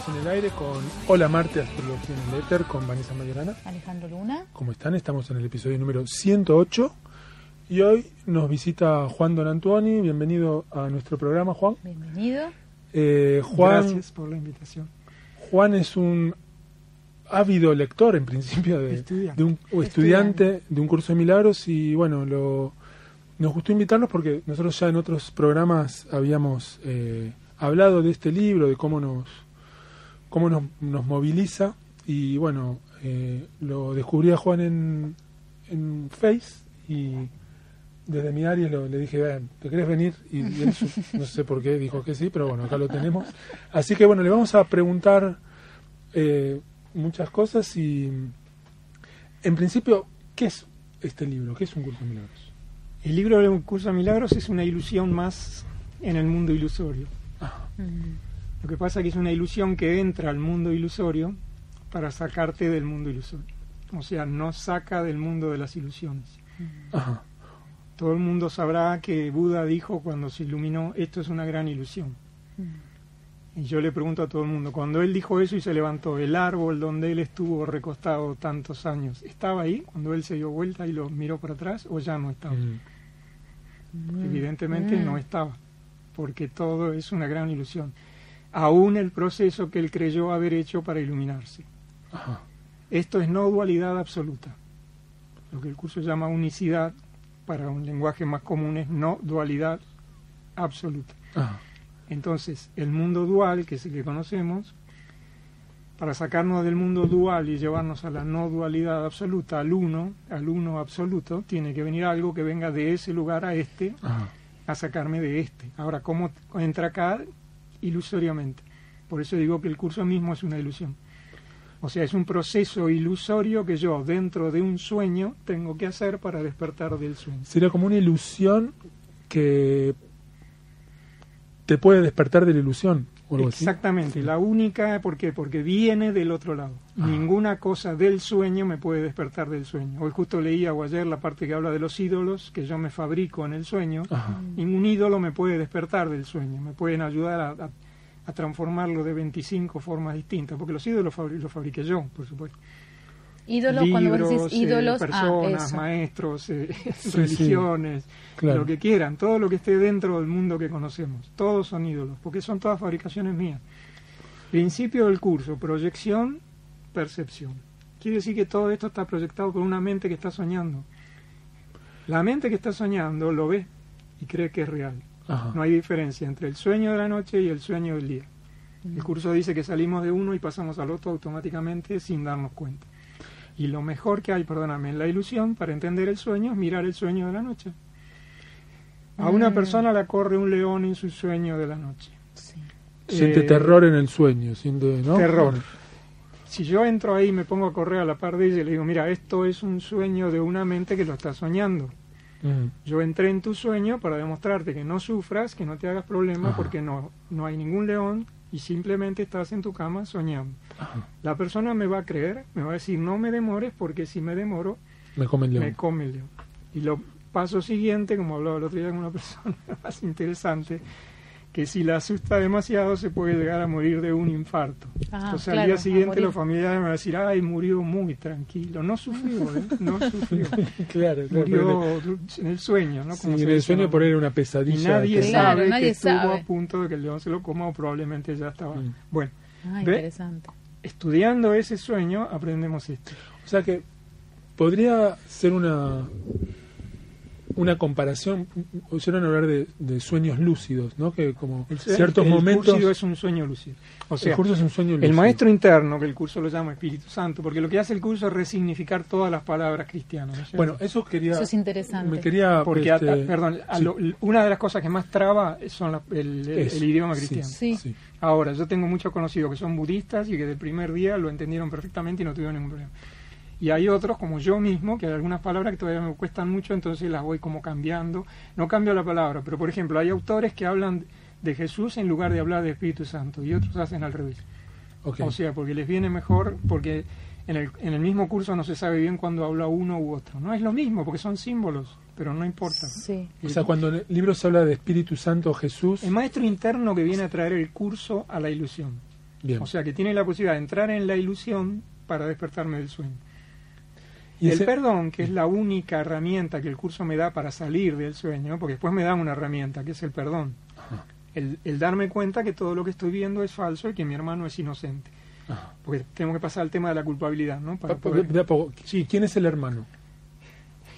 estamos en el aire con Hola Marte, Astrología en el Éter, con Vanessa Mayorana. Alejandro Luna. ¿Cómo están? Estamos en el episodio número 108 y hoy nos visita Juan Don Antuoni. Bienvenido a nuestro programa, Juan. Bienvenido. Eh, Juan, Gracias por la invitación. Juan es un ávido lector, en principio, de, Estudiante. de un o estudiante de un curso de milagros y bueno, lo, nos gustó invitarnos porque nosotros ya en otros programas habíamos eh, hablado de este libro, de cómo nos, cómo nos, nos moviliza y bueno, eh, lo descubrí a Juan en, en Face y desde mi área lo- le dije, "Ven, ¿te querés venir? Y, y él, no sé por qué, dijo que sí, pero bueno, acá lo tenemos. Así que bueno, le vamos a preguntar eh, muchas cosas y en principio, ¿qué es este libro? ¿Qué es un curso de milagros? El libro de un curso de milagros es una ilusión más en el mundo ilusorio. Mm, Lo que pasa es que es una ilusión que entra al mundo ilusorio para sacarte del mundo ilusorio. O sea, no saca del mundo de las ilusiones. Ajá. Todo el mundo sabrá que Buda dijo cuando se iluminó, esto es una gran ilusión. Y yo le pregunto a todo el mundo, cuando él dijo eso y se levantó, el árbol donde él estuvo recostado tantos años, ¿estaba ahí cuando él se dio vuelta y lo miró para atrás o ya no estaba? Mm. Evidentemente Mm. no estaba, porque todo es una gran ilusión. Aún el proceso que él creyó haber hecho para iluminarse. Ajá. Esto es no dualidad absoluta. Lo que el curso llama unicidad, para un lenguaje más común es no dualidad absoluta. Ajá. Entonces, el mundo dual, que es el que conocemos, para sacarnos del mundo dual y llevarnos a la no dualidad absoluta, al uno, al uno absoluto, tiene que venir algo que venga de ese lugar a este, Ajá. a sacarme de este. Ahora, ¿cómo entra acá? Ilusoriamente. Por eso digo que el curso mismo es una ilusión. O sea, es un proceso ilusorio que yo, dentro de un sueño, tengo que hacer para despertar del sueño. Sería como una ilusión que te puede despertar de la ilusión. O algo así. Exactamente, la única, ¿por qué? Porque viene del otro lado. Ah. Ninguna cosa del sueño me puede despertar del sueño. Hoy justo leía o ayer la parte que habla de los ídolos que yo me fabrico en el sueño. Ajá. Ningún ídolo me puede despertar del sueño, me pueden ayudar a, a- a transformarlo de 25 formas distintas, porque los ídolos fabri- los fabriqué yo, por supuesto. Ídolos, cuando vos decís Libros, eh, ídolos, personas, ah, maestros, eh, sí. religiones, Claro. lo que quieran, todo lo que esté dentro del mundo que conocemos. Todos son ídolos, porque son todas fabricaciones mías. Principio del curso, proyección, percepción. Quiere decir que todo esto está proyectado por una mente que está soñando. La mente que está soñando lo ve y cree que es real. Ajá. No hay diferencia entre el sueño de la noche y el sueño del día. El curso dice que salimos de uno y pasamos al otro automáticamente sin darnos cuenta. Y lo mejor que hay, perdóname, en la ilusión para entender el sueño es mirar el sueño de la noche. A una Mm. persona la corre un león en su sueño de la noche. Sí. Siente Eh, terror en el sueño, siente, ¿no? Terror. Si yo entro ahí y me pongo a correr a la par de ella y le digo, mira, esto es un sueño de una mente que lo está soñando. Mm. Yo entré en tu sueño para demostrarte que no sufras, que no te hagas problema, Ajá. porque no, no hay ningún león y simplemente estás en tu cama soñando. Ajá. La persona me va a creer, me va a decir, no me demores, porque si me demoro, Me come el león. me come el león. Y lo paso siguiente, como hablaba el otro día con una persona más interesante, que si la asusta demasiado se puede llegar a morir de un infarto. Ah, Entonces al claro, día a siguiente los familiares me van a decir, ay, murió muy tranquilo. No sufrió, ¿eh? No sufrió. claro, claro. Murió en el sueño, ¿no? Como en el sueño ¿no? por él era una Y pesadilla. nadie que- Claro, sabe nadie que estuvo sabe. a punto de que el león se lo coma o probablemente ya estaba. Mm. Bueno, Ah, ¿Ve? interesante. estudiando ese sueño aprendemos esto. O sea que podría ser una una comparación, oyeron hablar de, de sueños lúcidos, ¿no? Que como El, ciertos el momentos... curso es un sueño lúcido. O sea, el curso es un sueño el maestro interno, que el curso lo llama Espíritu Santo, porque lo que hace el curso es resignificar todas las palabras cristianas. ¿no? Bueno, eso quería... Eso es interesante. Me quería... porque, este, a- perdón, a sí. lo- una de las cosas que más traba son la- el, el- el idioma sí, cristiano. Sí. Ahora, yo tengo muchos conocidos que son budistas y que del primer día lo entendieron perfectamente y no tuvieron ningún problema. Y hay otros, como yo mismo, que hay algunas palabras que todavía me cuestan mucho, entonces las voy como cambiando. No cambio la palabra, pero por ejemplo, hay autores que hablan de Jesús en lugar de hablar de Espíritu Santo y otros hacen al revés. O sea, porque les viene mejor, porque en el, en el mismo curso no se sabe bien cuándo habla uno u otro. No es lo mismo, porque son símbolos, pero no importa. Sí. O sea, cuando en el libro se habla de Espíritu Santo Jesús... El maestro interno que viene a traer el curso a la ilusión. Bien. O sea, que tiene la posibilidad de entrar en la ilusión para despertarme del sueño. Y el ese- perdón, que es la única herramienta que el curso me da para salir del sueño, porque después me da una herramienta, que es el perdón. El, el darme cuenta que todo lo que estoy viendo es falso y que mi hermano es inocente. Ajá. Porque tengo que pasar al tema de la culpabilidad, ¿no? Para Pa- pa- poder- de a poco. Sí. ¿Quién es el hermano?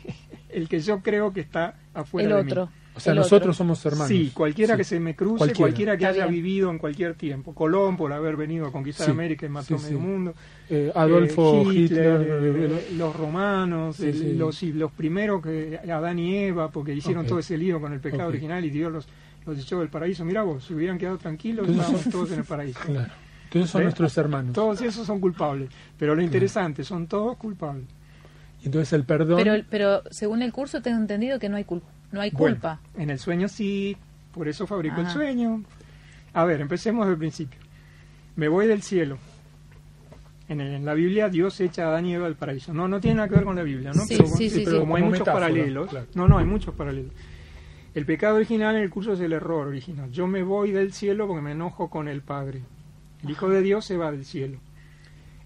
el que yo creo que está afuera El de mí. O sea, nosotros otro. somos hermanos. Sí, cualquiera Sí. que se me cruce, Cualquiera. cualquiera, que Está haya bien. vivido en cualquier tiempo. Colón por haber venido a conquistar Sí, América y mató sí, medio mundo. Eh, Adolfo Eh, Hitler, eh, eh, los romanos, Sí, el- sí. Los, y los primeros que Adán y Eva, porque hicieron todo ese lío con el pecado original y Dios los, los echó del paraíso. Mira vos, si hubieran quedado tranquilos, Entonces estábamos todos en el paraíso. claro. Entonces son nuestros hermanos. Todos esos son culpables. Pero lo interesante, son todos culpables. Y entonces el perdón... Pero, pero según el curso tengo entendido que no hay, cul- no hay Bueno, culpa. en el sueño sí, por eso fabrico el Ah. sueño. A ver, empecemos del principio. Me voy del cielo. En, el- en la Biblia Dios echa a Adán y Eva del paraíso. No, no tiene nada que ver con la Biblia, ¿no? Sí, pero, sí, sí, pero sí. como hay Como muchos metáfora, paralelos. claro. No, no, hay muchos paralelos. El pecado original en el curso es el error original. Yo me voy del cielo porque me enojo con el Padre. El Hijo de Dios se va del cielo.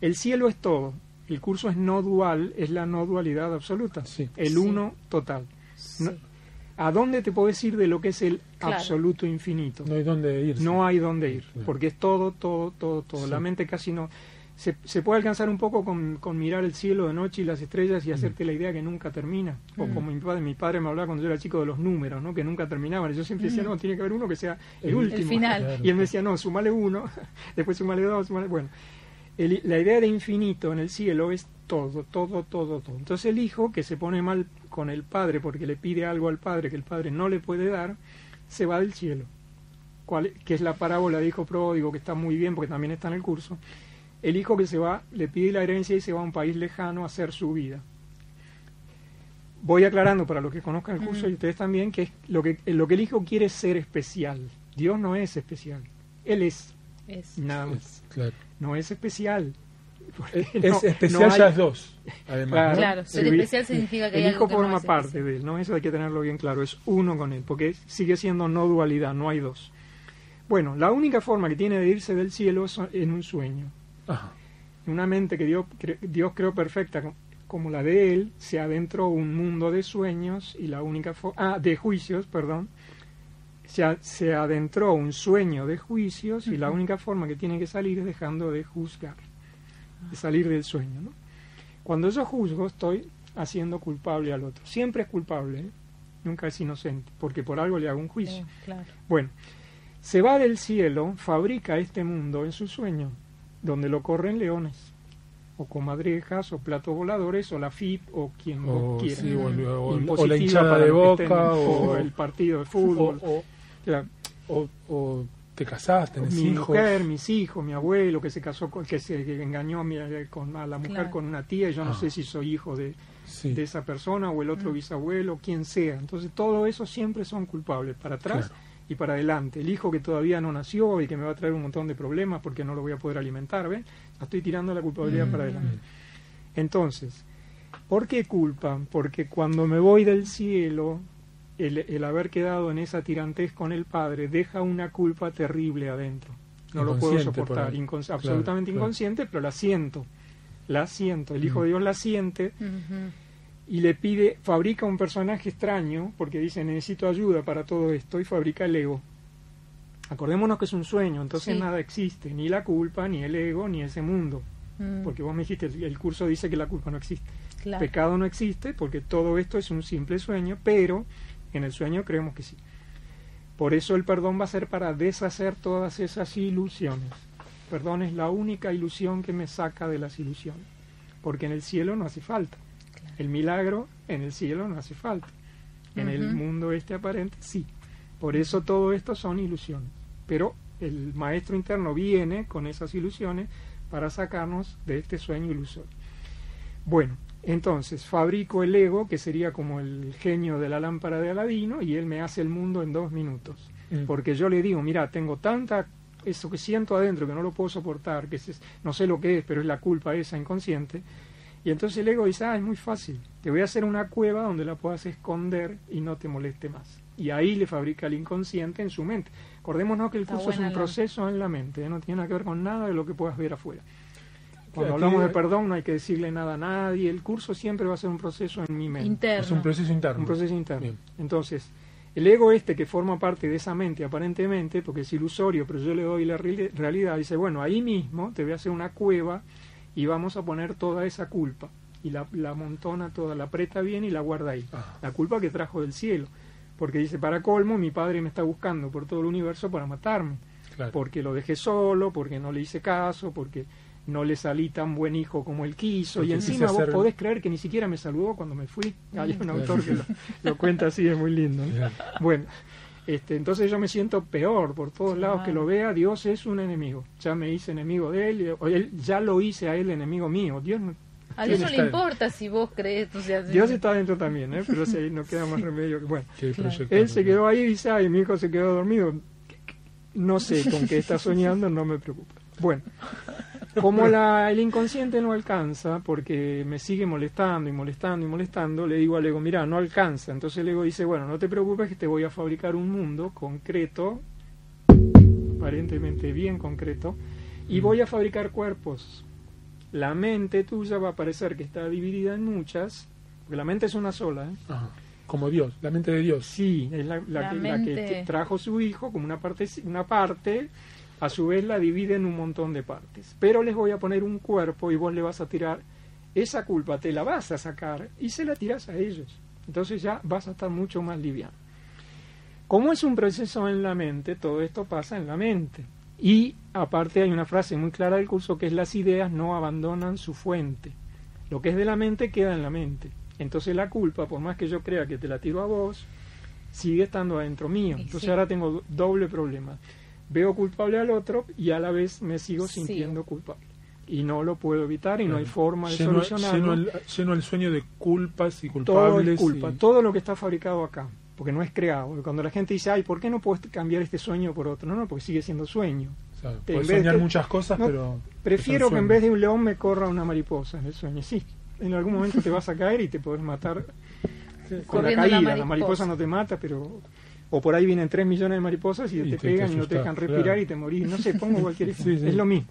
El cielo es todo. El curso es no dual, es la no dualidad absoluta. Sí. El Sí. uno total. No-. ¿A dónde te puedes ir de lo que es el Claro. absoluto infinito? No hay dónde irse. No hay dónde ir, Claro. porque es todo, todo, todo, todo. Sí. La mente casi no... Se, se puede alcanzar un poco con, con mirar el cielo de noche y las estrellas y hacerte la idea que nunca termina. O Mm. como mi padre, mi padre me hablaba cuando yo era chico de los números, ¿no? que nunca terminaban. Y yo siempre decía, Mm. no, tiene que haber uno que sea el, El- último. El final. Claro. Y él me decía, no, sumale uno, después sumale dos, sumale... Bueno, el- la idea de infinito en el cielo es todo, todo, todo, todo. Entonces el hijo, que se pone mal con el padre porque le pide algo al padre que el padre no le puede dar, se va del cielo. ¿Cuál, que es la parábola de hijo pródigo, que está muy bien porque también está en el curso. El hijo que se va, le pide la herencia y se va a un país lejano a hacer su vida. Voy aclarando para los que conozcan el curso y ustedes también que, es lo que lo que el hijo quiere es ser especial. Dios no es especial. Él es Es- nada más. Claro. No es especial. Porque Es, no- es especial no hay- ya es dos, además. Claro. ¿no? Claro, ser El- especial significa que hay el algo hijo forma parte especial. de él, ¿no? Eso hay que tenerlo bien claro, es uno con él, porque sigue siendo no dualidad, no hay dos. Bueno, la única forma que tiene de irse del cielo es en un sueño. Ajá. Una mente que Dios, cre- Dios creó perfecta co- como la de él, se adentró un mundo de sueños y la única fo- ah, de juicios, perdón. Se, a- se adentró un sueño de juicios y la única forma que tiene que salir es dejando de juzgar, de salir del sueño, ¿no? Cuando yo juzgo estoy haciendo culpable al otro. Siempre es culpable, ¿eh? nunca es inocente, porque por algo le hago un juicio. Sí, claro. Bueno, se va del cielo, fabrica este mundo en su sueño, donde lo corren leones, o comadrejas, o platos voladores, o la FIP, o quien O, vos quiera. sí, o, la hinchada de boca, estén- o, el partido de o, fútbol. o- Claro, o- o te casás, tenés mi hijos. mujer, mis hijos, mi abuelo que se casó con, que se que engañó a, mi- con, a la mujer Claro. con una tía y yo no Ah. sé si soy hijo de, Sí. de esa persona o el otro bisabuelo, quien sea. Entonces todo eso siempre son culpables, para atrás Claro. y para adelante. El hijo que todavía no nació y que me va a traer un montón de problemas porque no lo voy a poder alimentar, ¿ven? Estoy tirando la culpabilidad Mm. para adelante. Entonces, ¿por qué culpa? Porque cuando me voy del cielo, el, el haber quedado en esa tirantez con el Padre deja una culpa terrible adentro. No lo puedo soportar, Claro, absolutamente claro. inconsciente, pero la siento. La siento. El Hijo de Dios la siente y le pide, fabrica un personaje extraño, porque dice necesito ayuda para todo esto, y fabrica el ego. Acordémonos que es un sueño, entonces Sí. nada existe, ni la culpa, ni el ego, ni ese mundo. Mm. Porque vos me dijiste, el, el curso dice que la culpa no existe. Claro. Pecado no existe porque todo esto es un simple sueño, pero en el sueño creemos que sí. Por eso el perdón va a ser para deshacer todas esas ilusiones. Perdón es la única ilusión que me saca de las ilusiones, porque en el cielo no hace falta. El milagro en el cielo no hace falta. En el mundo este aparente sí. Por eso todo esto son ilusiones. Pero el maestro interno viene con esas ilusiones para sacarnos de este sueño ilusorio. Bueno, entonces fabrico el ego, que sería como el genio de la lámpara de Aladino, y él me hace el mundo en dos minutos. Mm. Porque yo le digo, mira, tengo tanta, eso que siento adentro que no lo puedo soportar, que es- no sé lo que es, pero es la culpa esa inconsciente. Y entonces el ego dice, ah, es muy fácil, te voy a hacer una cueva donde la puedas esconder y no te moleste más. Y ahí le fabrica el inconsciente en su mente. Acordémonos que el Está curso es un la- proceso en la mente, ¿eh? no tiene nada que ver con nada de lo que puedas ver afuera. Cuando hablamos de perdón no hay que decirle nada a nadie, el curso siempre va a ser un proceso en mi mente. Interno. Es un proceso interno. Un proceso interno. Bien. Entonces, el ego este que forma parte de esa mente aparentemente, porque es ilusorio, pero yo le doy la reali- realidad, dice, bueno, ahí mismo te voy a hacer una cueva y vamos a poner toda esa culpa. Y la, la montona toda, la aprieta bien y la guarda ahí. Ah. La culpa que trajo del cielo. Porque dice, para colmo, mi padre me está buscando por todo el universo para matarme. Claro. Porque lo dejé solo, porque no le hice caso, porque no le salí tan buen hijo como él quiso. Porque y encima vos hacer- podés creer que ni siquiera me saludó cuando me fui. Hay un autor que lo, lo cuenta así, es muy lindo. Bueno, este, entonces yo me siento peor por todos lados que lo vea. Dios es un enemigo. Ya me hice enemigo de él, o él ya lo hice a él enemigo mío. Dios no- A Dios no le importa si vos crees, o sea, Dios está dentro también, ¿eh? pero si ahí no queda más remedio que bueno. Claro. Él se quedó ahí y dice, ay, mi hijo se quedó dormido. No sé con qué está soñando, no me preocupa. Bueno, como la, el inconsciente no alcanza, porque me sigue molestando y molestando y molestando, le digo al ego, mira, no alcanza. Entonces el ego dice, bueno, no te preocupes que te voy a fabricar un mundo concreto, aparentemente bien concreto, y voy a fabricar cuerpos. La mente tuya va a parecer que está dividida en muchas, porque la mente es una sola, ¿eh? Ajá. Como Dios, la mente de Dios. Sí, es la, la La que, la que trajo su hijo como una parte, una parte, a su vez la divide en un montón de partes. Pero les voy a poner un cuerpo y vos le vas a tirar esa culpa, te la vas a sacar y se la tiras a ellos. Entonces ya vas a estar mucho más liviano. Como es un proceso en la mente, todo esto pasa en la mente. Y aparte hay una frase muy clara del curso que es las ideas no abandonan su fuente. Lo que es de la mente queda en la mente. Entonces la culpa, por más que yo crea que te la tiro a vos, sigue estando adentro mío. Entonces sí. ahora tengo do- doble problema. Veo culpable al otro y a la vez me sigo Sí. sintiendo culpable. Y no lo puedo evitar y no hay forma de lleno, solucionarlo. lleno el, lleno el sueño de culpas y todo culpables. es culpa, y- todo lo que está fabricado acá, porque no es creado. Cuando la gente dice, ay, ¿por qué no puedes cambiar este sueño por otro? No, no, porque sigue siendo sueño. o sea, puedes soñar de- muchas cosas, no, pero. Prefiero que en vez de un león me corra una mariposa en el sueño. Sí, en algún momento te vas a caer y te podés matar con la caída. La mariposa no te mata, pero... O por ahí vienen tres millones de mariposas y, Y te, te- te pegan y no te dejan respirar claro. y te morís. No sé, pongo cualquier. Sí, sí. Es lo mismo.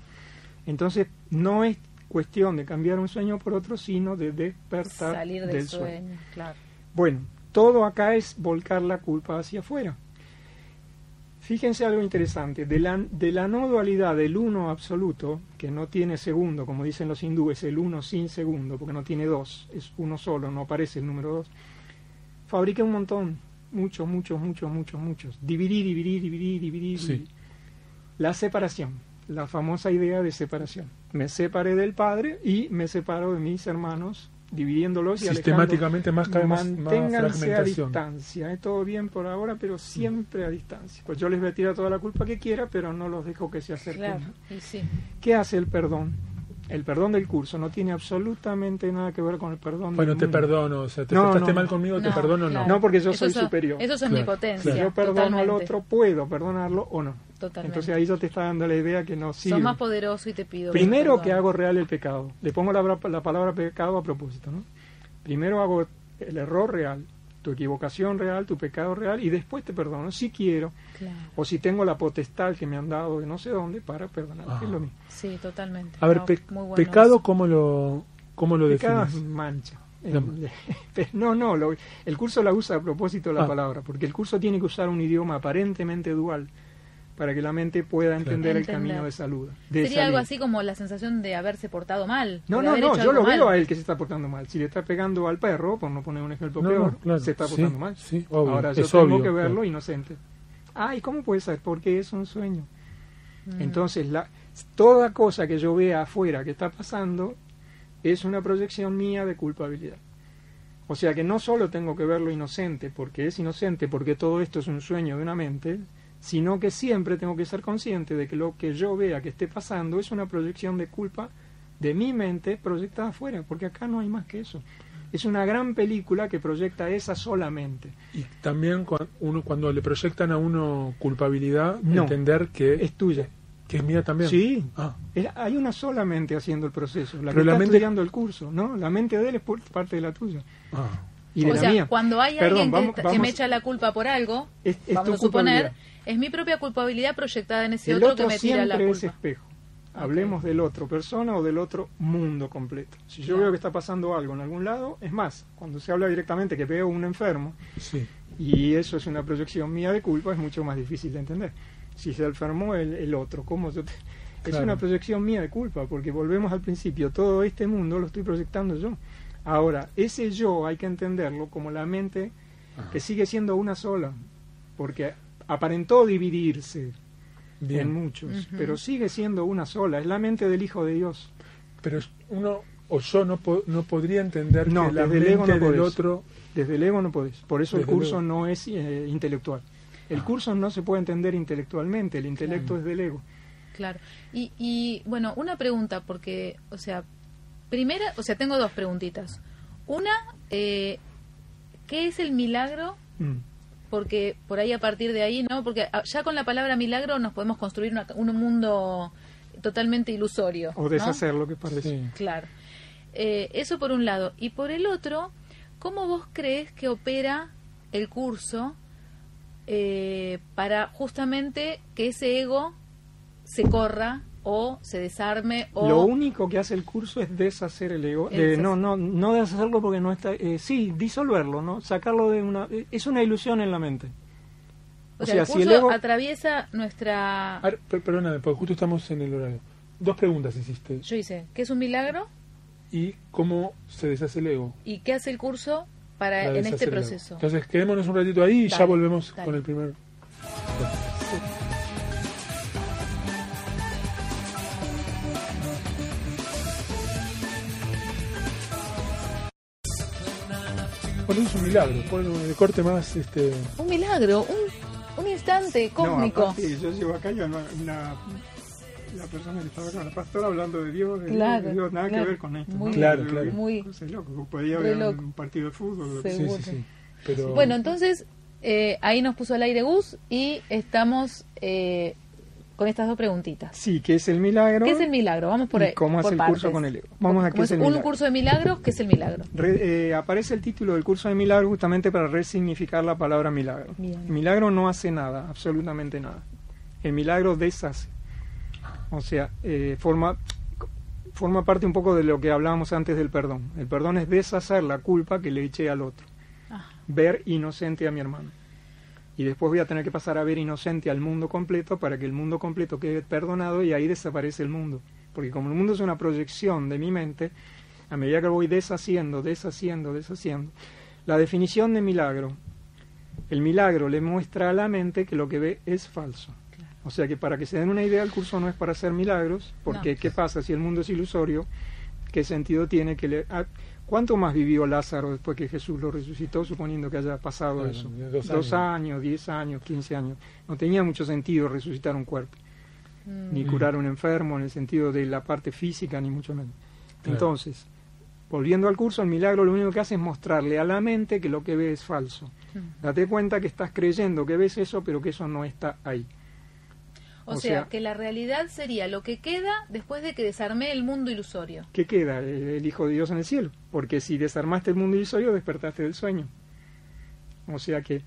Entonces, no es cuestión de cambiar un sueño por otro, sino de despertar salir del, del sueño, claro. bueno, todo acá es volcar la culpa hacia afuera. Fíjense algo interesante, de la, de la no dualidad del uno absoluto, que no tiene segundo, como dicen los hindúes, el uno sin segundo, porque no tiene dos, es uno solo, no aparece el número dos, fabriqué un montón, muchos, muchos, muchos, muchos, muchos. Dividir, dividir, dividir, dividir. Sí. dividir. La separación, la famosa idea de separación. Me separé del padre y me separo de mis hermanos, dividiéndolos y Sistemáticamente más cada vez más, Manténganse a distancia, ¿eh? todo bien por ahora, pero siempre a distancia. Pues yo les voy a tirar toda la culpa que quiera, pero no los dejo que se acerquen. Claro, sí. ¿Qué hace el perdón? El perdón del curso no tiene absolutamente nada que ver con el perdón Bueno, del te mundo. perdono, o sea, te No, portaste no, mal no. conmigo, te No, perdono, claro. no. No, porque yo Eso soy so- superior. Eso es Claro. omnipotencia. Si yo perdono al otro, puedo perdonarlo o no. Totalmente. Entonces ahí yo te está dando la idea que no sirve. Sos más poderoso y te pido. Primero que hago real el pecado. Le pongo la, la palabra pecado a propósito, ¿no? Primero hago el error real, tu equivocación real, tu pecado real, y después te perdono si quiero, Claro. o si tengo la potestad que me han dado de no sé dónde para perdonar. Ajá. Es lo mismo. Sí, totalmente. A ver, No, pe- muy bueno pecado, eso. ¿cómo lo, cómo lo Pecado es defines? mancha. No, no, lo- el curso la usa a propósito la Ah. palabra, porque el curso tiene que usar un idioma aparentemente dual para que la mente pueda entender el Entender. camino de salud. de Sería algo así como la sensación de haberse portado mal. No, no, no, yo lo veo a él que se está portando mal. Si le está pegando al perro, por no poner un ejemplo No, peor, no, claro. se está Sí, portando mal. sí, obvio. Ahora yo Es tengo obvio, que verlo claro. inocente. Ay, ¿cómo puede ser? Porque es un sueño. Mm. Entonces, la, toda cosa que yo vea afuera que está pasando es una proyección mía de culpabilidad. O sea que no solo tengo que verlo inocente porque es inocente, porque todo esto es un sueño de una mente, sino que siempre tengo que ser consciente de que lo que yo vea que esté pasando es una proyección de culpa de mi mente proyectada afuera, porque acá no hay más que eso. Es una gran película que proyecta esa solamente. Y también cua- uno, cuando le proyectan a uno culpabilidad, No. entender que Es tuya. que es mía también. Sí. Ah, Es- hay una sola mente haciendo el proceso, la Pero que la está mente- estudiando el curso, ¿no? La mente de él es por- parte de la tuya ah. y de O la sea, mía. cuando hay Perdón, alguien que, vamos- me echa la culpa por algo, Es- es vamos tu a suponer, culpabilidad. Es mi propia culpabilidad proyectada en ese el otro, otro que me tira la siempre es culpa. espejo. Hablemos del otro persona o del otro mundo completo. Si yo Claro. veo que está pasando algo en algún lado, es más, cuando se habla directamente que veo un enfermo Sí. y eso es una proyección mía de culpa, es mucho más difícil de entender. Si se enfermó el, el otro, ¿cómo yo te- Es Claro. una proyección mía de culpa, porque volvemos al principio, todo este mundo lo estoy proyectando yo. Ahora, ese yo hay que entenderlo como la mente Ajá. que sigue siendo una sola, porque aparentó dividirse en Bien. muchos, Ujú. pero sigue siendo una sola, es la mente del Hijo de Dios. Pero uno o yo no, po- no podría entender No, que la desde el ego no del podés. otro Desde el ego no podés, por eso el Desde el curso no es eh, intelectual. El curso no se puede entender intelectualmente, el intelecto es del ego. Claro. Y, y bueno, una pregunta, porque, o sea, primera, o sea, tengo dos preguntitas. Una, eh, ¿qué es el milagro? Mm. Porque por ahí a partir de ahí, ¿no? Porque ah, ya con la palabra milagro nos podemos construir una- un mundo totalmente ilusorio. O ¿no? deshacer lo que parece. Sí. Claro. Eh, eso por un lado. Y por el otro, ¿cómo vos crees que opera el curso eh, para justamente que ese ego se corra o se desarme o... Lo único que hace el curso es deshacer el ego. Eh, deshacer. no, no, no deshacerlo porque no está. eh, sí, disolverlo, ¿no? Sacarlo de una. eh, es una ilusión en la mente. o o sea, sea, el si curso el ego- atraviesa nuestra... A ver, per- perdóname, porque justo estamos en el horario. Dos preguntas hiciste. Yo hice, ¿qué es un milagro? ¿Y cómo se deshace el ego? ¿Y qué hace el curso para Para en este el proceso? Entonces, quedémonos un ratito ahí y ya volvemos dale. con el primer. Es un milagro, pon el corte más este Un milagro, un, un instante cósmico. No, aparte, yo llego acá y una, una- la persona que estaba acá, la pastora, hablando de Dios, de Claro, Dios, Dios, nada claro. que ver con esto. Muy- ¿no? Claro, Yo- claro. Muy- de loco, podía haber loco. un partido de fútbol. lo que Sí. sí, sí. Pero Bueno, entonces eh, ahí nos puso al aire Gus y estamos eh, con estas dos preguntitas. Sí, que es el milagro. ¿Qué es el milagro? Vamos por ¿Y ahí. cómo hace el partes. curso con el ego? Vamos a qué es el un milagro. curso de milagros, ¿qué es el milagro? Re- eh, aparece el título del curso de milagro justamente para resignificar la palabra milagro. Bien. Milagro no hace nada, absolutamente nada. El milagro deshace. O sea, eh, forma, forma parte un poco de lo que hablábamos antes del perdón. El perdón es deshacer la culpa que le eché al otro. Ah, Ver inocente a mi hermano. Y después voy a tener que pasar a ver inocente al mundo completo para que el mundo completo quede perdonado y ahí desaparece el mundo. Porque como el mundo es una proyección de mi mente, a medida que voy deshaciendo, deshaciendo, deshaciendo, la definición de milagro, el milagro le muestra a la mente que lo que ve es falso. O sea que para que se den una idea, el curso no es para hacer milagros, porque No. ¿qué pasa si el mundo es ilusorio? ¿Qué sentido tiene que le... ¿Cuánto más vivió Lázaro después que Jesús lo resucitó, suponiendo que haya pasado Bueno, eso? dos Dos años. años, diez años, quince años. No tenía mucho sentido resucitar un cuerpo, mm, ni Mm. curar a un enfermo en el sentido de la parte física, ni mucho menos. Claro. Entonces, volviendo al curso, el milagro lo único que hace es mostrarle a la mente que lo que ve es falso. mm. Date cuenta que estás creyendo que ves eso, pero que eso no está ahí. O, O sea, sea- que la realidad sería lo que queda después de que desarmé el mundo ilusorio. ¿Qué queda? El, el Hijo de Dios en el cielo. Porque si desarmaste el mundo ilusorio, despertaste del sueño. O sea que,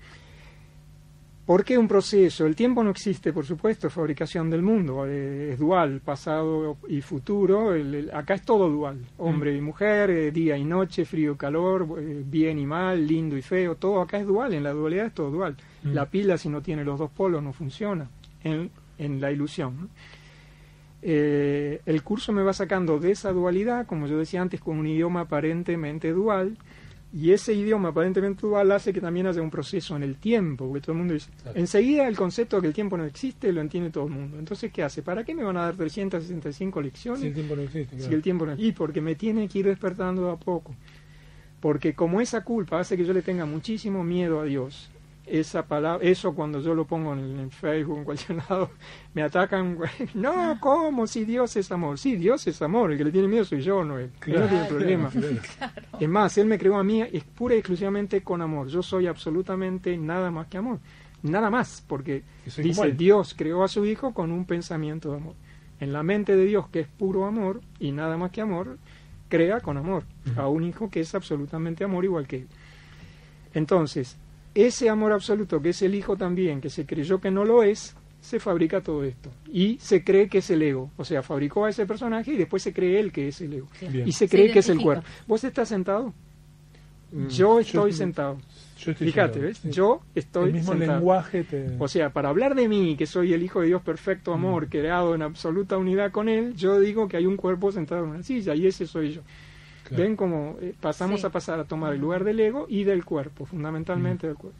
¿por qué un proceso? El tiempo no existe, por supuesto, es fabricación del mundo, eh, es dual, pasado y futuro. El- el- acá es todo dual, hombre y mujer, eh, día y noche, frío y calor, eh, bien y mal, lindo y feo, todo acá es dual, en la dualidad es todo dual. Mm. La pila si no tiene los dos polos no funciona. en, en la ilusión. ¿no? Eh, el curso me va sacando de esa dualidad, como yo decía antes, con un idioma aparentemente dual, y ese idioma aparentemente dual hace que también haya un proceso en el tiempo, porque todo el mundo dice, Claro. enseguida el concepto de que el tiempo no existe lo entiende todo el mundo. Entonces, ¿qué hace? ¿Para qué me van a dar 365 lecciones? Si el tiempo no existe. Si el tiempo no y porque me tiene que ir despertando de a poco. Porque como esa culpa hace que yo le tenga muchísimo miedo a Dios, esa palabra, eso cuando yo lo pongo en, en Facebook, en cualquier lado, me atacan, no, ¿cómo? Si Dios es amor. Sí, Dios es amor, el que le tiene miedo soy yo, no él. No tiene problema. claro. Es más, Él me creó a mí es pura y exclusivamente con amor. Yo soy absolutamente nada más que amor. Nada más, porque dice. Dios creó a su Hijo con un pensamiento de amor. En la mente de Dios, que es puro amor y nada más que amor, crea con amor a un Hijo que es absolutamente amor igual que Él. Entonces, ese amor absoluto que es el Hijo también, que se creyó que no lo es, se fabrica todo esto. Y se cree que es el ego. O sea, fabricó a ese personaje y después se cree él que es el ego. Bien. Y se Se cree que es el cuerpo. ¿Vos estás sentado? Mm, Yo estoy sentado. Yo estoy Fíjate, sentado, ¿ves? sí. Yo estoy El mismo sentado. lenguaje te... O sea, para hablar de mí, que soy el Hijo de Dios perfecto amor, Mm. creado en absoluta unidad con Él, yo digo que hay un cuerpo sentado en una silla y ese soy yo. Claro. Ven cómo eh, pasamos Sí. a pasar a tomar el lugar del ego y del cuerpo, fundamentalmente del cuerpo.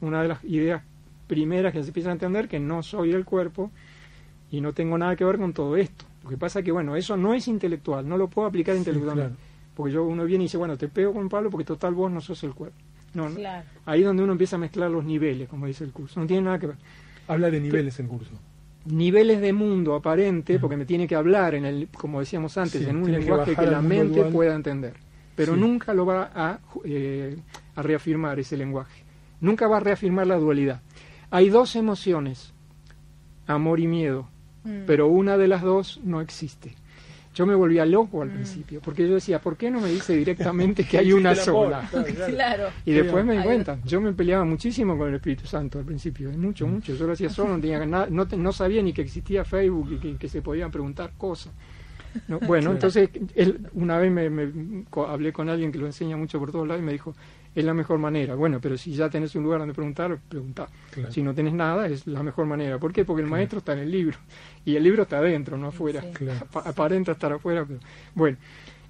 Una de las ideas primeras que se empieza a entender que no soy el cuerpo y no tengo nada que ver con todo esto. Lo que pasa es que, bueno, eso no es intelectual, no lo puedo aplicar Sí, intelectualmente. claro. Porque yo uno viene y dice, bueno, te pego con Pablo porque total vos no sos el cuerpo. No, no. Ahí es donde uno empieza a mezclar los niveles, como dice el curso. No tiene nada que ver. Habla de niveles el curso. Niveles de mundo aparente, porque me tiene que hablar, en el, como decíamos antes, Sí, en un que lenguaje que, la mente dual. pueda entender. Pero Sí. nunca lo va a, eh, a reafirmar ese lenguaje. Nunca va a reafirmar la dualidad. Hay dos emociones, amor y miedo, Mm. pero una de las dos no existe. Yo me volvía loco al Mm. principio, porque yo decía, ¿por qué no me dice directamente que hay una sola? claro. Y después me di cuenta, yo me peleaba muchísimo con el Espíritu Santo al principio, eh, mucho, mucho. Yo lo hacía solo, no, tenía nada, no, te- no sabía ni que existía Facebook y que, que se podían preguntar cosas. No, bueno, entonces él, una vez me, me- hablé con alguien que lo enseña mucho por todos lados y me dijo, es la mejor manera. Bueno, pero si ya tenés un lugar donde preguntar, preguntá. Claro. Si no tenés nada, es la mejor manera. ¿Por qué? Porque el Claro. maestro está en el libro y el libro está adentro, no afuera. Sí. Claro. Apa- Aparenta estar afuera, pero bueno.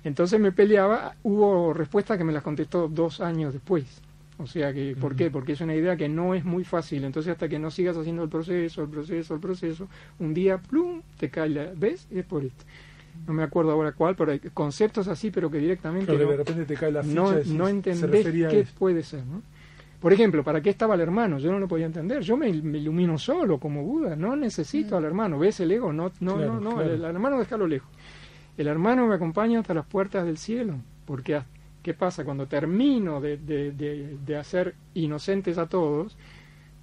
Entonces me peleaba, hubo respuestas que me las contestó dos años después. O sea que, ¿por qué? Porque es una idea que no es muy fácil. Entonces hasta que no sigas haciendo el proceso, el proceso, el proceso, un día, plum, te cae la... ¿Ves? Es por esto. No me acuerdo ahora cuál, pero hay conceptos así, pero que directamente que no, de repente te cae la ficha no, decís, no se entendés refería a qué puede ser, ¿no? Por ejemplo, ¿para qué estaba el hermano? Yo no lo podía entender. Yo me, me ilumino solo, como Buda. No necesito al hermano. ¿Ves el ego? No, no, Claro, no, no. claro. El, el hermano déjalo lejos. El hermano me acompaña hasta las puertas del cielo. Porque, ah, ¿qué pasa? Cuando termino de, de, de, de hacer inocentes a todos,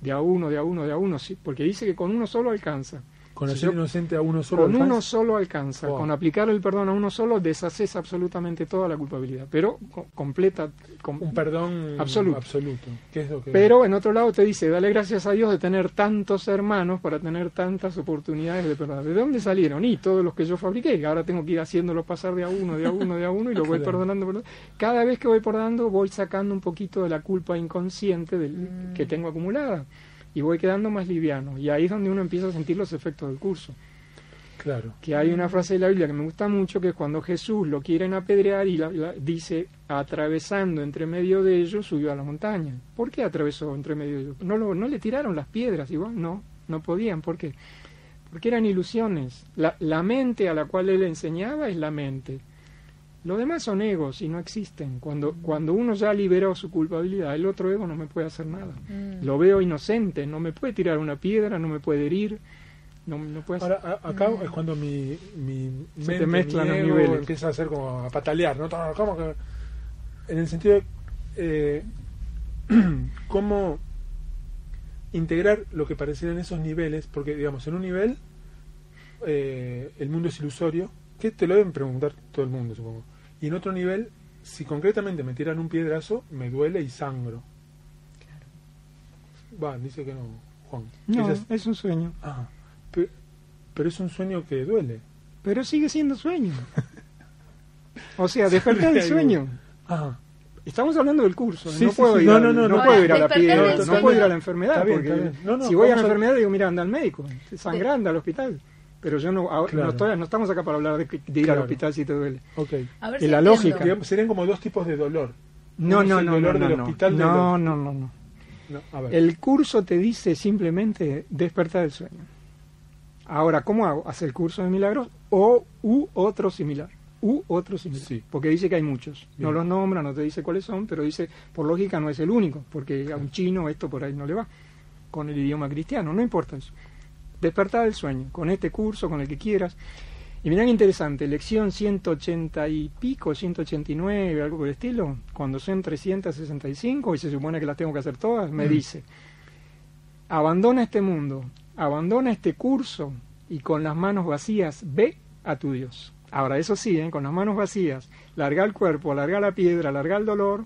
de a uno, de a uno, de a uno, sí, porque dice que con uno solo alcanza. Con Si inocente a uno solo. Con uno alcanza. solo alcanza. Wow. Con aplicar el perdón a uno solo deshaces absolutamente toda la culpabilidad. Pero co- completa. com- Un perdón Absoluto. absoluto. ¿Qué es lo que... pero en otro lado te dice, dale gracias a Dios de tener tantos hermanos para tener tantas oportunidades de perdonar. ¿De dónde salieron? Y todos los que yo fabriqué. Ahora tengo que ir haciéndolo pasar de a uno, de a uno, de a uno y lo voy Claro. perdonando, perdonando. Cada vez que voy perdonando voy sacando un poquito de la culpa inconsciente del, que tengo acumulada. Y voy quedando más liviano. Y ahí es donde uno empieza a sentir los efectos del curso Claro. que hay una frase de la Biblia que me gusta mucho, que es cuando Jesús lo quieren apedrear y la- la- dice, atravesando entre medio de ellos, subió a la montaña. ¿Por qué atravesó entre medio de ellos? No, lo- no le tiraron las piedras, igual no, no podían. ¿Por qué? Porque eran ilusiones. La, la mente a la cual él enseñaba es la mente. Lo demás son egos y no existen. Cuando, cuando uno ya liberó su culpabilidad, el otro ego no me puede hacer nada. Mm. Lo veo inocente, no me puede tirar una piedra, no me puede herir, no, no puede hacer- Ahora, a- acá es cuando mi, mi Se te mezclan mi los ego niveles. empieza a hacer como a patalear, ¿no? ¿Cómo que? En el sentido de eh, cómo integrar lo que pareciera en esos niveles, porque digamos, en un nivel eh, el mundo es ilusorio, que te lo deben preguntar todo el mundo, supongo. Y en otro nivel, si concretamente me tiran un piedrazo, me duele y sangro. Va, dice que no, Juan. No, es- es un sueño. Ah, pe- pero es un sueño que duele. Pero sigue siendo sueño. O sea, despertar el sueño. Ah, Estamos hablando del curso, Sí, no sí, puedo sí. ir, No, al- no, no, no puedo ir a la Despertar piedra, del no sueño. puedo ir a la enfermedad, Está bien, porque está bien. No, no, si voy a la enfermedad digo, mira, anda al médico, sangrando al hospital. Pero yo no, ahora- Claro. no, estoy- no estamos acá para hablar de, de ir Claro. al hospital si te duele. Ok. A ver En si la entiendo. lógica. Digamos, serían como dos tipos de dolor. No, no, el no, dolor no, del no, hospital no, no, no, no. No, a ver. El curso te dice simplemente despertar del sueño. Ahora, ¿cómo hago? Hacer el curso de milagros o u otro similar. U otro similar. Sí. Porque dice que hay muchos. No los nombra, no te dice cuáles son, pero dice, por lógica no es el único, porque a un chino esto por ahí no le va. Con el idioma cristiano, no importa eso. Despertar del sueño, con este curso, con el que quieras. Y mirá qué interesante, lección 180 y pico, 189, algo por el estilo, cuando son 365 y se supone que las tengo que hacer todas, me Mm. dice, abandona este mundo, abandona este curso y con las manos vacías ve a tu Dios. Ahora, eso sí, ¿eh? con las manos vacías, larga el cuerpo, larga la piedra, larga el dolor,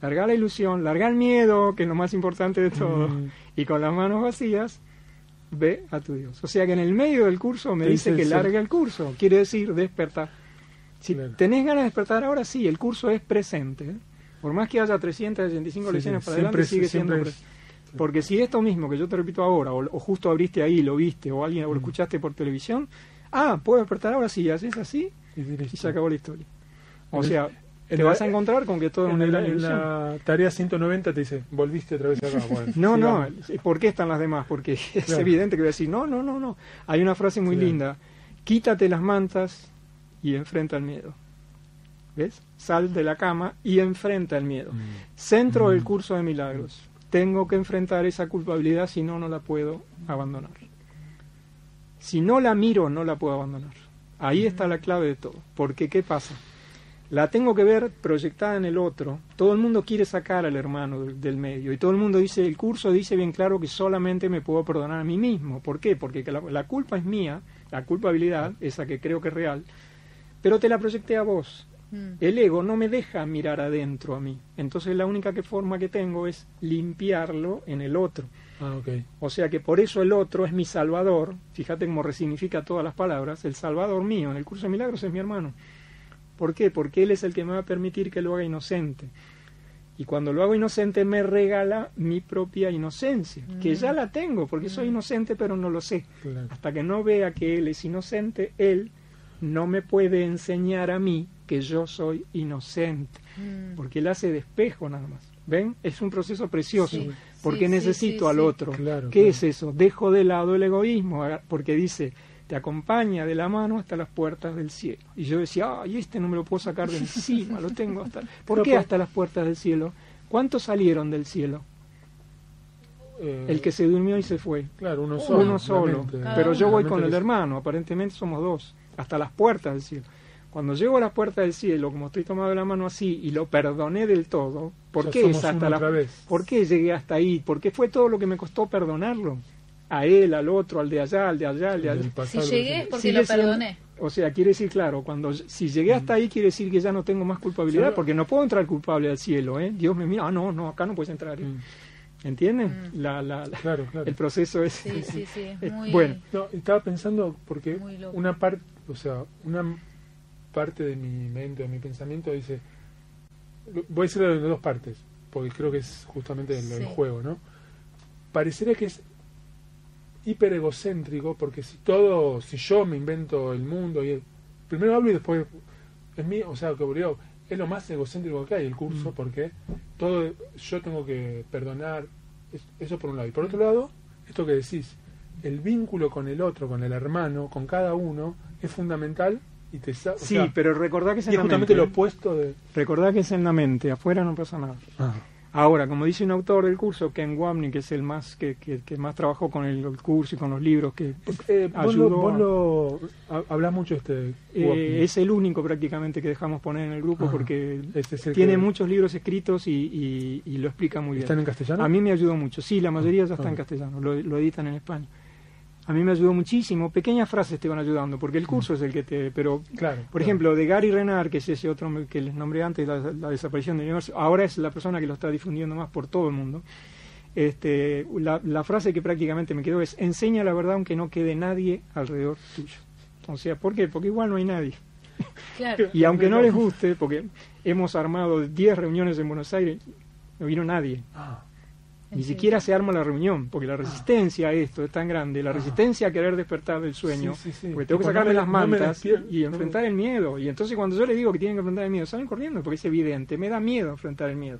larga la ilusión, larga el miedo, que es lo más importante de todo, Mm. y con las manos vacías ve a tu Dios. O sea que en el medio del curso me dice dice que larga el curso, quiere decir despertar. Si Claro. tenés ganas de despertar ahora, sí, el curso es presente. ¿eh? Por más que haya 365 Sí, lecciones para adelante, sigue siendo es- presente. Porque si esto mismo que yo te repito ahora, o, o justo abriste ahí, lo viste, o alguien o Mm. lo escuchaste por televisión, ah, puedo despertar ahora, sí, haces así Y se acabó la historia. O sea, te la- vas a encontrar con que todo En, una gran en la tarea 190 te dice, volviste otra vez acá. Bueno, No, no. ¿por qué están las demás? Porque es evidente que voy a decir, no, no, no, no. Hay una frase muy Claro. linda, quítate las mantas y enfrenta el miedo. ¿Ves? Sal de la cama y enfrenta el miedo. Mm. Centro del Mm. curso de milagros. Tengo que enfrentar esa culpabilidad, si no, no la puedo abandonar. Si no la miro, no la puedo abandonar. Ahí está la clave de todo. Porque, ¿qué pasa? La tengo que ver proyectada en el otro. Todo el mundo quiere sacar al hermano del, del medio. Y todo el mundo dice, el curso dice bien claro que solamente me puedo perdonar a mí mismo. ¿Por qué? Porque que la, la culpa es mía, la culpabilidad, esa que creo que es real, pero te la proyecté a vos. Mm. El ego no me deja mirar adentro a mí. Entonces la única que forma que tengo es limpiarlo en el otro. Ah, ok. O sea que por eso el otro es mi salvador. Fíjate cómo resignifica todas las palabras. El salvador mío en el curso de milagros es mi hermano. ¿Por qué? Porque él es el que me va a permitir que lo haga inocente. Y cuando lo hago inocente me regala mi propia inocencia, que Mm. ya la tengo, porque soy inocente pero no lo sé. Claro. Hasta que no vea que él es inocente, él no me puede enseñar a mí que yo soy inocente, Mm. porque él hace de espejo nada más. ¿Ven? Es un proceso precioso, Sí, porque sí, necesito sí, al otro. Claro, ¿Qué claro. es eso? Dejo de lado el egoísmo, porque dice, te acompaña de la mano hasta las puertas del cielo. Y yo decía, ay, este no me lo puedo sacar de encima, lo tengo hasta... ¿Por qué por- hasta las puertas del cielo? ¿Cuántos salieron del cielo? Eh, El que se durmió y se fue. Claro, uno solo. Uno solo. Pero yo voy con el hermano, aparentemente somos dos, hasta las puertas del cielo. Cuando llego a las puertas del cielo, como estoy tomado de la mano así y lo perdoné del todo, ¿por Ya qué es hasta la otra vez. ¿Por qué llegué hasta ahí? Porque fue todo lo que me costó perdonarlo. A él, al otro, al de allá, al de allá, al de allá. Si llegué es porque Sigue lo siendo- perdoné. O sea, quiere decir, claro, cuando si llegué hasta ahí quiere decir que ya no tengo más culpabilidad, porque no puedo entrar culpable al cielo, ¿eh? Dios me mira, ah, no, no, acá no puedes entrar. ¿eh? Mm, ¿Entienden? Mm. La, la, la- Claro, claro. el proceso es... Sí, sí, sí. Muy... bueno. No, estaba pensando porque una parte, o sea, una parte de mi mente, de mi pensamiento dice, voy a decirlo en dos partes, porque creo que es justamente Sí. juego, ¿no? Parecería que es hiper egocéntrico, porque si todo, si yo me invento el mundo y el- primero hablo y después es mío, o sea, que digo, es lo más egocéntrico que hay el curso, Mm. porque todo yo tengo que perdonar, es- eso por un lado. Y por otro lado, esto que decís, el vínculo con el otro, con el hermano, con cada uno, es fundamental y te Sí, sea, pero recordá que es en la justamente mente. lo opuesto de... Recordá que es en la mente, afuera no pasa nada. Ahora, como dice un autor del curso, Ken Wapnick, que es el más que, que, que más trabajó con el, el curso y con los libros, que Eh, vos ayudó lo, vos lo ha- hablás mucho este eh, es el único prácticamente que dejamos poner en el grupo Ah, porque este es el tiene que- muchos libros escritos y, y- y lo explica muy bien. ¿Están en castellano? A mí me ayudó mucho. Sí, la mayoría ya está Ah. en castellano, lo, lo editan en España. A mí me ayudó muchísimo. Pequeñas frases te van ayudando, porque el curso es el que te... Pero, Claro. por claro. ejemplo, de Gary Renard, que es ese otro que les nombré antes, la, la desaparición del universo, ahora es la persona que lo está difundiendo más por todo el mundo. Este, la, la frase que prácticamente me quedó es, enseña la verdad aunque no quede nadie alrededor tuyo. O sea, ¿por qué? Porque igual no hay nadie. Claro. Y aunque no les guste, porque hemos armado 10 reuniones en Buenos Aires, no vino nadie. Ah, Ni siquiera se arma la reunión, porque la resistencia a esto es tan grande, la resistencia a querer despertar del sueño, Sí, porque tengo que sacarme no me- las mantas y no enfrentar el miedo. Y entonces cuando yo les digo que tienen que enfrentar el miedo, salen corriendo, porque es evidente, me da miedo enfrentar el miedo.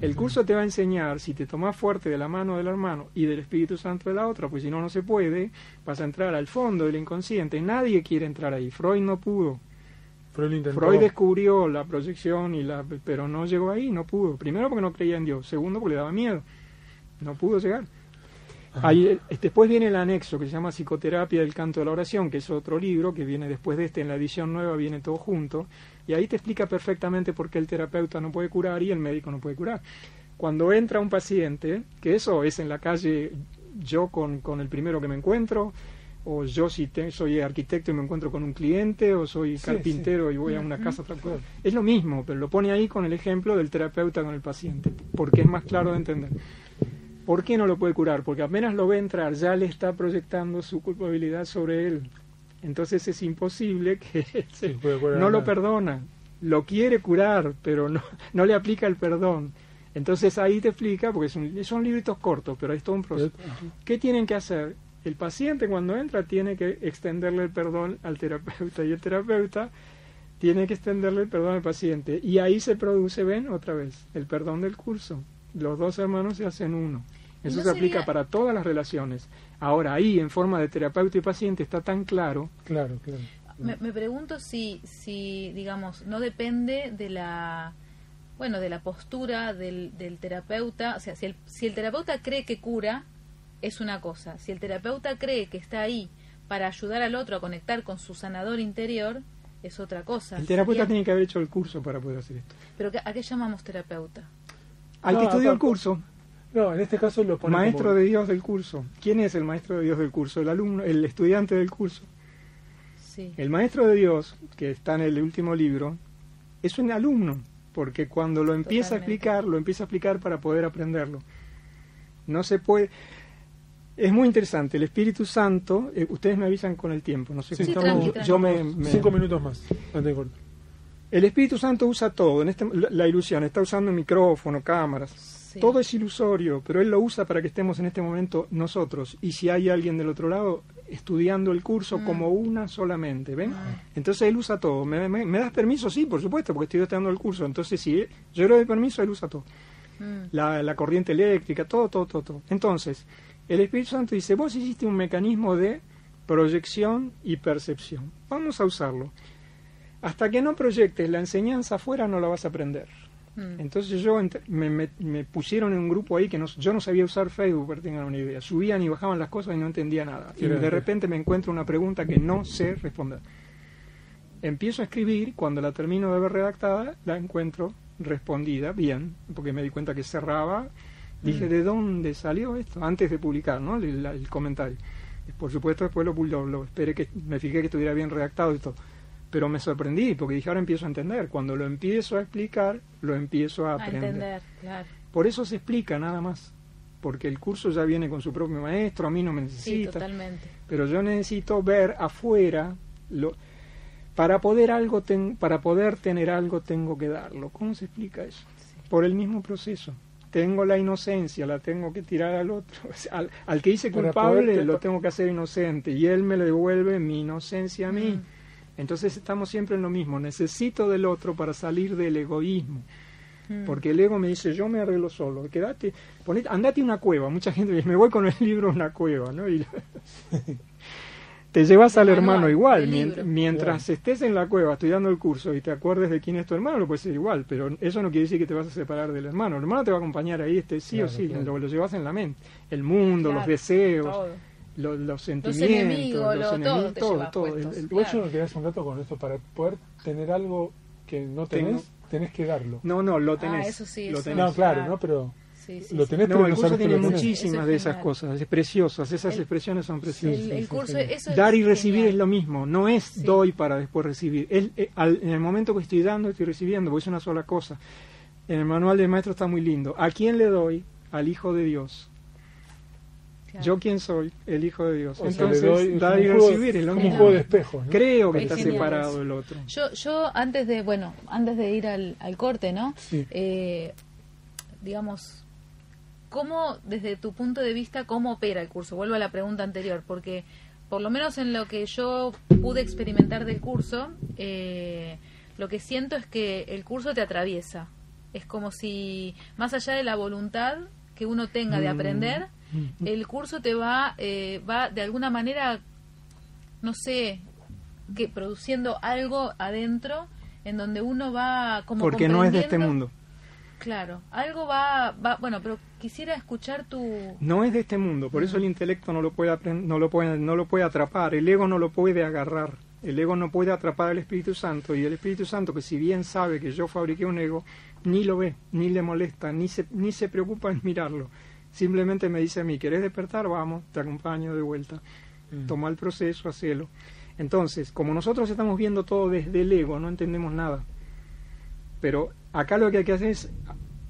El curso te va a enseñar, si te tomas fuerte de la mano del hermano y del Espíritu Santo de la otra, pues si no, no se puede, vas a entrar al fondo del inconsciente. Nadie quiere entrar ahí. Freud no pudo. Freud. Freud descubrió la proyección, y la, pero no llegó ahí, no pudo. Primero porque no creía en Dios, segundo porque le daba miedo. No pudo llegar. Ahí, eh, después viene el anexo que se llama Psicoterapia del Canto de la Oración, que es otro libro que viene después de este, en la edición nueva viene todo junto, y ahí te explica perfectamente por qué el terapeuta no puede curar y el médico no puede curar. Cuando entra un paciente, que eso es en la calle yo con, con el primero que me encuentro, o yo si te- soy arquitecto y me encuentro con un cliente, o soy Sí, carpintero y voy a una casa. Es lo mismo, pero lo pone ahí con el ejemplo del terapeuta con el paciente, porque es más claro de entender. ¿Por qué no lo puede curar? Porque apenas lo ve entrar, ya le está proyectando su culpabilidad sobre él. Entonces es imposible que se- Sí, no lo perdona. Lo quiere curar, pero no, no le aplica el perdón. Entonces ahí te explica, porque son, son libritos cortos, pero es todo un proceso. ¿Qué tienen que hacer? El paciente cuando entra tiene que extenderle el perdón al terapeuta y el terapeuta tiene que extenderle el perdón al paciente. Y ahí se produce, ven, otra vez, el perdón del curso. Los dos hermanos se hacen uno. ¿Y Eso no se aplica sería- para todas las relaciones. Ahora ahí, en forma de terapeuta y paciente, está tan claro. Claro, claro. Me, me pregunto si, si, digamos, no depende de la, bueno, de la postura del, del terapeuta. O sea, si el, si el terapeuta cree que cura, es una cosa. Si el terapeuta cree que está ahí para ayudar al otro a conectar con su sanador interior, es otra cosa. El terapeuta Sería- tiene que haber hecho el curso para poder hacer esto. Pero ¿qué- ¿a qué llamamos terapeuta? Al No, que estudió el curso, No, en este caso lo pone maestro como- de Dios del curso. ¿Quién es el maestro de Dios del curso? El alumno, el estudiante del curso. Sí. El maestro de Dios, que está en el último libro, es un alumno, porque cuando lo empieza Totalmente. a explicar, lo empieza a explicar para poder aprenderlo. No se puede... Es muy interesante, el Espíritu Santo, eh, ustedes me avisan con el tiempo, no sé Sí, tranqui, estamos- tranqui. yo me, me- Cinco minutos más. Antes de cortar. El Espíritu Santo usa todo, en este, la, la ilusión, está usando micrófono, cámaras, Sí. todo es ilusorio, pero Él lo usa para que estemos en este momento nosotros. Y si hay alguien del otro lado estudiando el curso Mm. como una solamente, ¿ven? Ah. Entonces Él usa todo. ¿Me, me, me das permiso? Sí, por supuesto, porque estoy estudiando el curso. Entonces, si yo le doy permiso, Él usa todo. Mm. La, la corriente eléctrica, todo, todo, todo, todo. Entonces, el Espíritu Santo dice, vos hiciste un mecanismo de proyección y percepción. Vamos a usarlo. Hasta que no proyectes la enseñanza afuera no la vas a aprender. Mm. Entonces yo me, me- me pusieron en un grupo ahí que no, yo no sabía usar Facebook, para tengan una idea. Subían y bajaban las cosas y no entendía nada. Y de repente me encuentro una pregunta que no sé responder. Empiezo a escribir, cuando la termino de ver redactada, la encuentro respondida bien, porque me di cuenta que cerraba. Dije, Mm. ¿de dónde salió esto? Antes de publicar, ¿no? El, comentario. Por supuesto, después lo, lo, lo esperé que me fijé que estuviera bien redactado y todo. Pero me sorprendí porque dije, ahora empiezo a entender. Cuando lo empiezo a explicar, lo empiezo a A aprender. entender, claro. Por eso se explica nada más. Porque el curso ya viene con su propio maestro, a mí no me Sí, necesita. totalmente. pero yo necesito ver afuera lo para poder algo ten- para poder tener algo tengo que darlo. ¿Cómo se explica eso? Por el mismo proceso. Tengo la inocencia, la tengo que tirar al otro. O sea, al, al que hice Para culpable lo tengo que hacer inocente y él me le devuelve mi inocencia a mí. Mm. Entonces estamos siempre en lo mismo. Necesito del otro para salir del egoísmo. Mm. Porque el ego me dice, yo me arreglo solo, quédate, ponete, andate a una cueva. Mucha gente dice, me voy con el libro a una cueva, ¿no? Y te llevas al hermano igual. el Mien- libro. mientras estés en la cueva estudiando el curso y te acuerdes de quién es tu hermano, lo puede ser igual, pero eso no quiere decir que te vas a separar del hermano. El hermano te va a acompañar ahí, este sí Claro, o sí, claro. lo, lo llevas en la mente. El mundo, los deseos, todo. Lo- los, sentimientos, enemigos, los lo- enemigos, todo todo, todo. puestos. El- el- Claro. hace un rato con esto. Para poder tener algo que no tenés, Tengo- tenés que darlo. no, no, lo Ah, tenés. eso sí, lo eso tenés. No, claro, claro. ¿no? Pero Sí, sí, lo sí. tenés, No, pero el no curso tiene muchísimas es de esas cosas, es preciosas, esas El- expresiones son preciosas. El, curso, eso es Dar y recibir genial. es lo mismo, no es Sí. doy para después recibir. Es, eh, al- en el momento que estoy dando, estoy recibiendo, porque es una sola cosa. En el manual del maestro está muy lindo. ¿A quién le doy? Al Hijo de Dios. Yo quién soy, el Hijo de Dios. O Entonces, le doy- es dar y recibir es lo un juego de ¿no? Creo que Es está genial separado del otro. Yo, yo antes de, bueno, antes de ir al, al corte, ¿no? Sí. Eh, digamos, ¿cómo, desde tu punto de vista, cómo opera el curso? Vuelvo a la pregunta anterior, porque por lo menos en lo que yo pude experimentar del curso, eh, lo que siento es que el curso te atraviesa. Es como si, más allá de la voluntad que uno tenga de aprender, el curso te va, eh, va de alguna manera, no sé, que produciendo algo adentro en donde uno va como Porque no es de este mundo. Claro, algo va, va, bueno, pero quisiera escuchar tu... No es de este mundo, por eso el intelecto no lo puede no lo puede no lo puede atrapar, el ego no lo puede agarrar. El ego no puede atrapar al Espíritu Santo y el Espíritu Santo que si bien sabe que yo fabriqué un ego, ni lo ve, ni le molesta, ni se ni se preocupa en mirarlo. Simplemente me dice a mí, ¿querés despertar? Vamos, te acompaño de vuelta. Mm. Toma el proceso, hacelo. Entonces, como nosotros estamos viendo todo desde el ego, no entendemos nada. Pero acá lo que hay que hacer es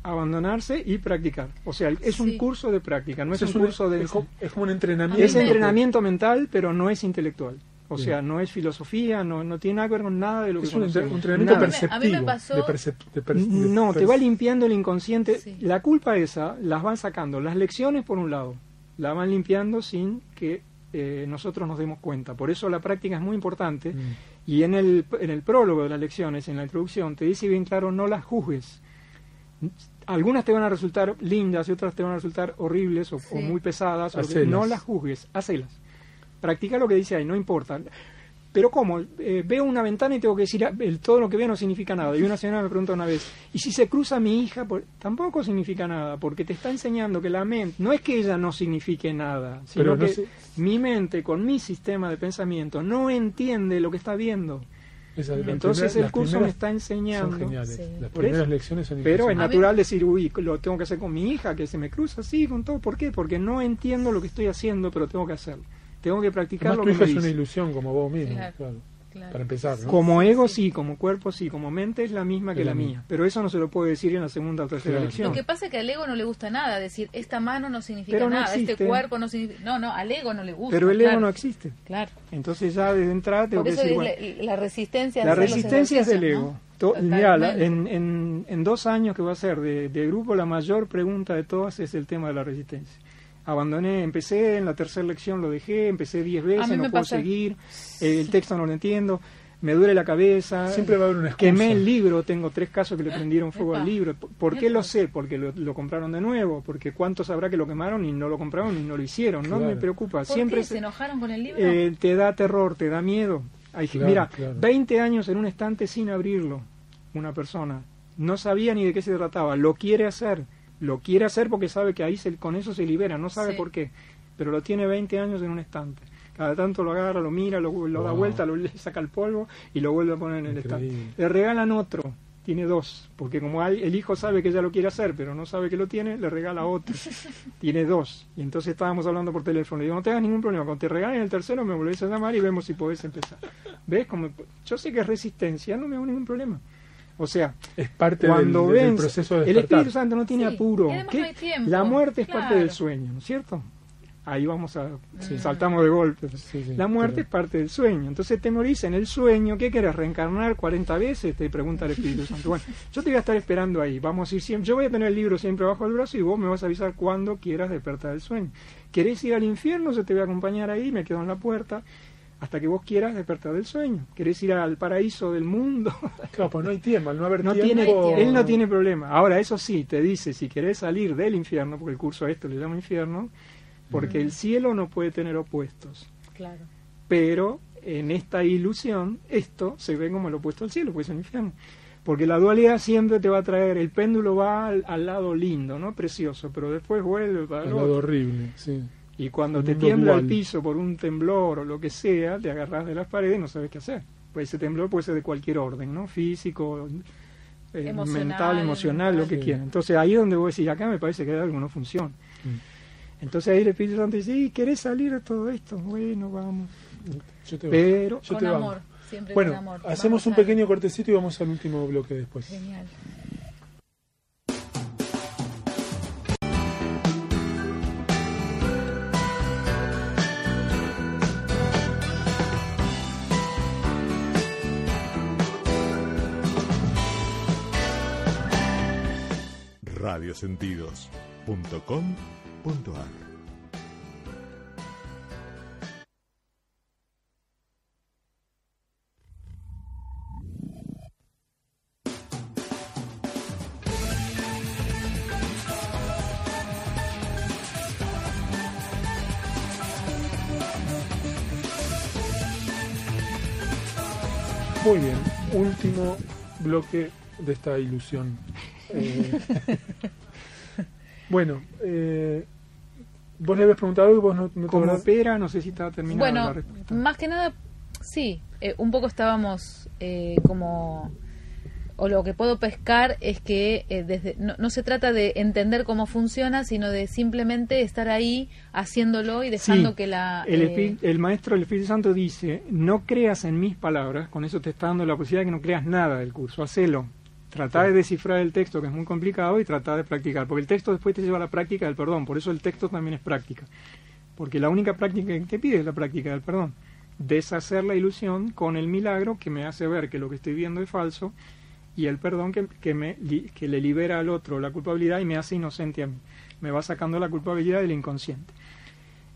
abandonarse y practicar. O sea, es un curso de práctica, no es un curso de... es como, es como un entrenamiento. Es entrenamiento mental, pero no es intelectual. O Bien. sea, no es filosofía, no, no tiene nada que ver con nada de lo que Es un, entrenamiento Nada. perce- A mí me perceptivo. pasó- de percep- de per- de No, te va limpiando el inconsciente. Sí. La culpa esa las van sacando. Las lecciones, por un lado, la van limpiando sin que eh, nosotros nos demos cuenta. Por eso la práctica es muy importante. Mm. Y en el, en el prólogo de las lecciones, en la introducción, te dice bien claro, no las juzgues. Algunas te van a resultar lindas y otras te van a resultar horribles o, muy pesadas. o no las juzgues, hacelas. Practica lo que dice ahí, no importa. Pero ¿cómo? Eh, veo una ventana y tengo que decir, ah, el, todo lo que veo no significa nada. Y una señora me pregunta una vez, ¿y si se cruza mi hija? Pues, tampoco significa nada, porque te está enseñando que la mente, no es que ella no signifique nada, sino Pero no que mi mente, con mi sistema de pensamiento, no entiende lo que está viendo. Entonces el curso me está Son enseñando. geniales. Sí. Las primeras eso. lecciones son Pero es natural decir, uy, lo tengo que hacer con mi hija, que se me cruza así, con todo. ¿Por qué? Porque no entiendo lo que estoy haciendo, pero tengo que hacerlo. Tengo que practicar Además, lo tu que hija me es una ilusión como vos mismo, Claro. claro. Claro. Para empezar, ¿no? Como ego sí, como cuerpo sí, como mente es la misma que Es la la mía. Pero eso no se lo puede decir en la segunda o tercera Claro. lección. Lo que pasa es que al ego no le gusta nada, decir, esta mano no significa Pero no nada, este cuerpo no significa... No, no, al ego no le gusta. Pero el ego claro. no existe. Claro. Entonces ya desde entrada tengo Por que eso decir, es bueno, la, la resistencia. La resistencia es del ego. la- en, en, en dos años que va a ser de, de grupo, la mayor pregunta de todas es el tema de la resistencia. Abandoné, empecé en la tercera lección, lo dejé, empecé diez A veces, mí no puedo pasa. seguir, eh, el texto no lo entiendo, me duele la cabeza. Siempre va a haber una excusa. Quemé el libro, tengo tres casos que le prendieron fuego Epa. al libro. ¿Por- ¿Por qué lo sé? Porque lo, lo compraron de nuevo, porque cuántos habrá que lo quemaron y no lo compraron y no lo hicieron. No Claro. me preocupa, ¿Por siempre qué? se- ¿Se enojaron con el libro? eh, te da terror, te da miedo. Hay, Claro, mira, claro. 20 años en un estante sin abrirlo, una persona. No sabía ni de qué se trataba. Lo quiere hacer. Lo quiere hacer porque sabe que ahí se- con eso se libera. No sabe Sí. por qué. Pero lo tiene 20 años en un estante. Cada tanto lo agarra, lo mira, lo, lo da vuelta, lo le saca el polvo y lo vuelve a poner en el Increíble. estante. Le regalan otro. Tiene dos. Porque como hay- el hijo sabe que ya lo quiere hacer, pero no sabe que lo tiene, le regala otro. tiene dos. Y entonces estábamos hablando por teléfono. Le digo, no tengas ningún problema. Cuando te regalen el tercero, me volvés a llamar y vemos si podés empezar. ¿Ves? Como, yo sé que es resistencia, no me hago ningún problema. O sea, Es parte cuando del, proceso de el. Espíritu Santo no tiene Sí, apuro. ¿Qué? no hay tiempo, La muerte es parte del sueño, ¿no es cierto? Ahí vamos a... Mm. Saltamos de golpe. Sí, sí, la muerte pero- es parte del sueño. Entonces te morís en el sueño. ¿Qué querés? ¿Reencarnar 40 veces? Te pregunta el Espíritu Santo. Bueno, yo te voy a estar esperando ahí. Vamos a ir siempre. Yo voy a tener el libro siempre bajo el brazo y vos me vas a avisar cuando quieras despertar del sueño. ¿Querés ir al infierno? Yo te voy a acompañar ahí. Me quedo en la puerta hasta que vos quieras despertar del sueño. ¿Querés ir al paraíso del mundo? Claro, pues no hay tiempo, al no haber No tiempo. tiene, tiempo. él no tiene problema. Ahora, eso sí, te dice, si querés salir del infierno, porque el curso a esto le llama infierno, porque el cielo no puede tener opuestos. Claro. Pero en esta ilusión, esto se ve como el opuesto al cielo, pues es el infierno. Porque la dualidad siempre te va a traer, el péndulo va al, al lado lindo, ¿no? Precioso, pero después vuelve para Al lado otro. horrible, sí. Y cuando te tiembla el piso por un temblor o lo que sea, te agarras de las paredes y no sabes qué hacer. Pues ese temblor puede ser de cualquier orden, ¿no? Físico, eh, Emocional, mental, emocional, lo que Sí. quieras. Entonces ahí es donde vos decís, acá me parece que hay no funciona. Mm. Entonces ahí el Espíritu Santo dice, "¿Y ¿querés salir de todo esto? Bueno, vamos. Yo te Pero Yo con te amor. Siempre Bueno, con amor. hacemos Vamos un a- pequeño cortecito y vamos al último bloque después. Genial. radiosentidos.com.ar Muy bien, último bloque de esta ilusión. Eh, bueno, eh, vos le habías preguntado y vos no, no acordás. opera, no sé si estaba terminada la Bueno, respuesta. más que nada, sí, eh, un poco estábamos eh, como... O lo que puedo pescar es que eh, desde, no, no se trata de entender cómo funciona, sino de simplemente estar ahí haciéndolo y dejando Sí, que la... El, eh, el maestro, el Espíritu Santo dice, no creas en mis palabras, con eso te está dando la posibilidad de que no creas nada del curso, hacelo. Trata de descifrar el texto, que es muy complicado, y trata de practicar, porque el texto después te lleva a la práctica del perdón, por eso el texto también es práctica. Porque la única práctica que te pide es la práctica del perdón. Deshacer la ilusión con el milagro que me hace ver que lo que estoy viendo es falso y el perdón que, que, me, que le libera al otro la culpabilidad y me hace inocente a mí. Me va sacando la culpabilidad del inconsciente.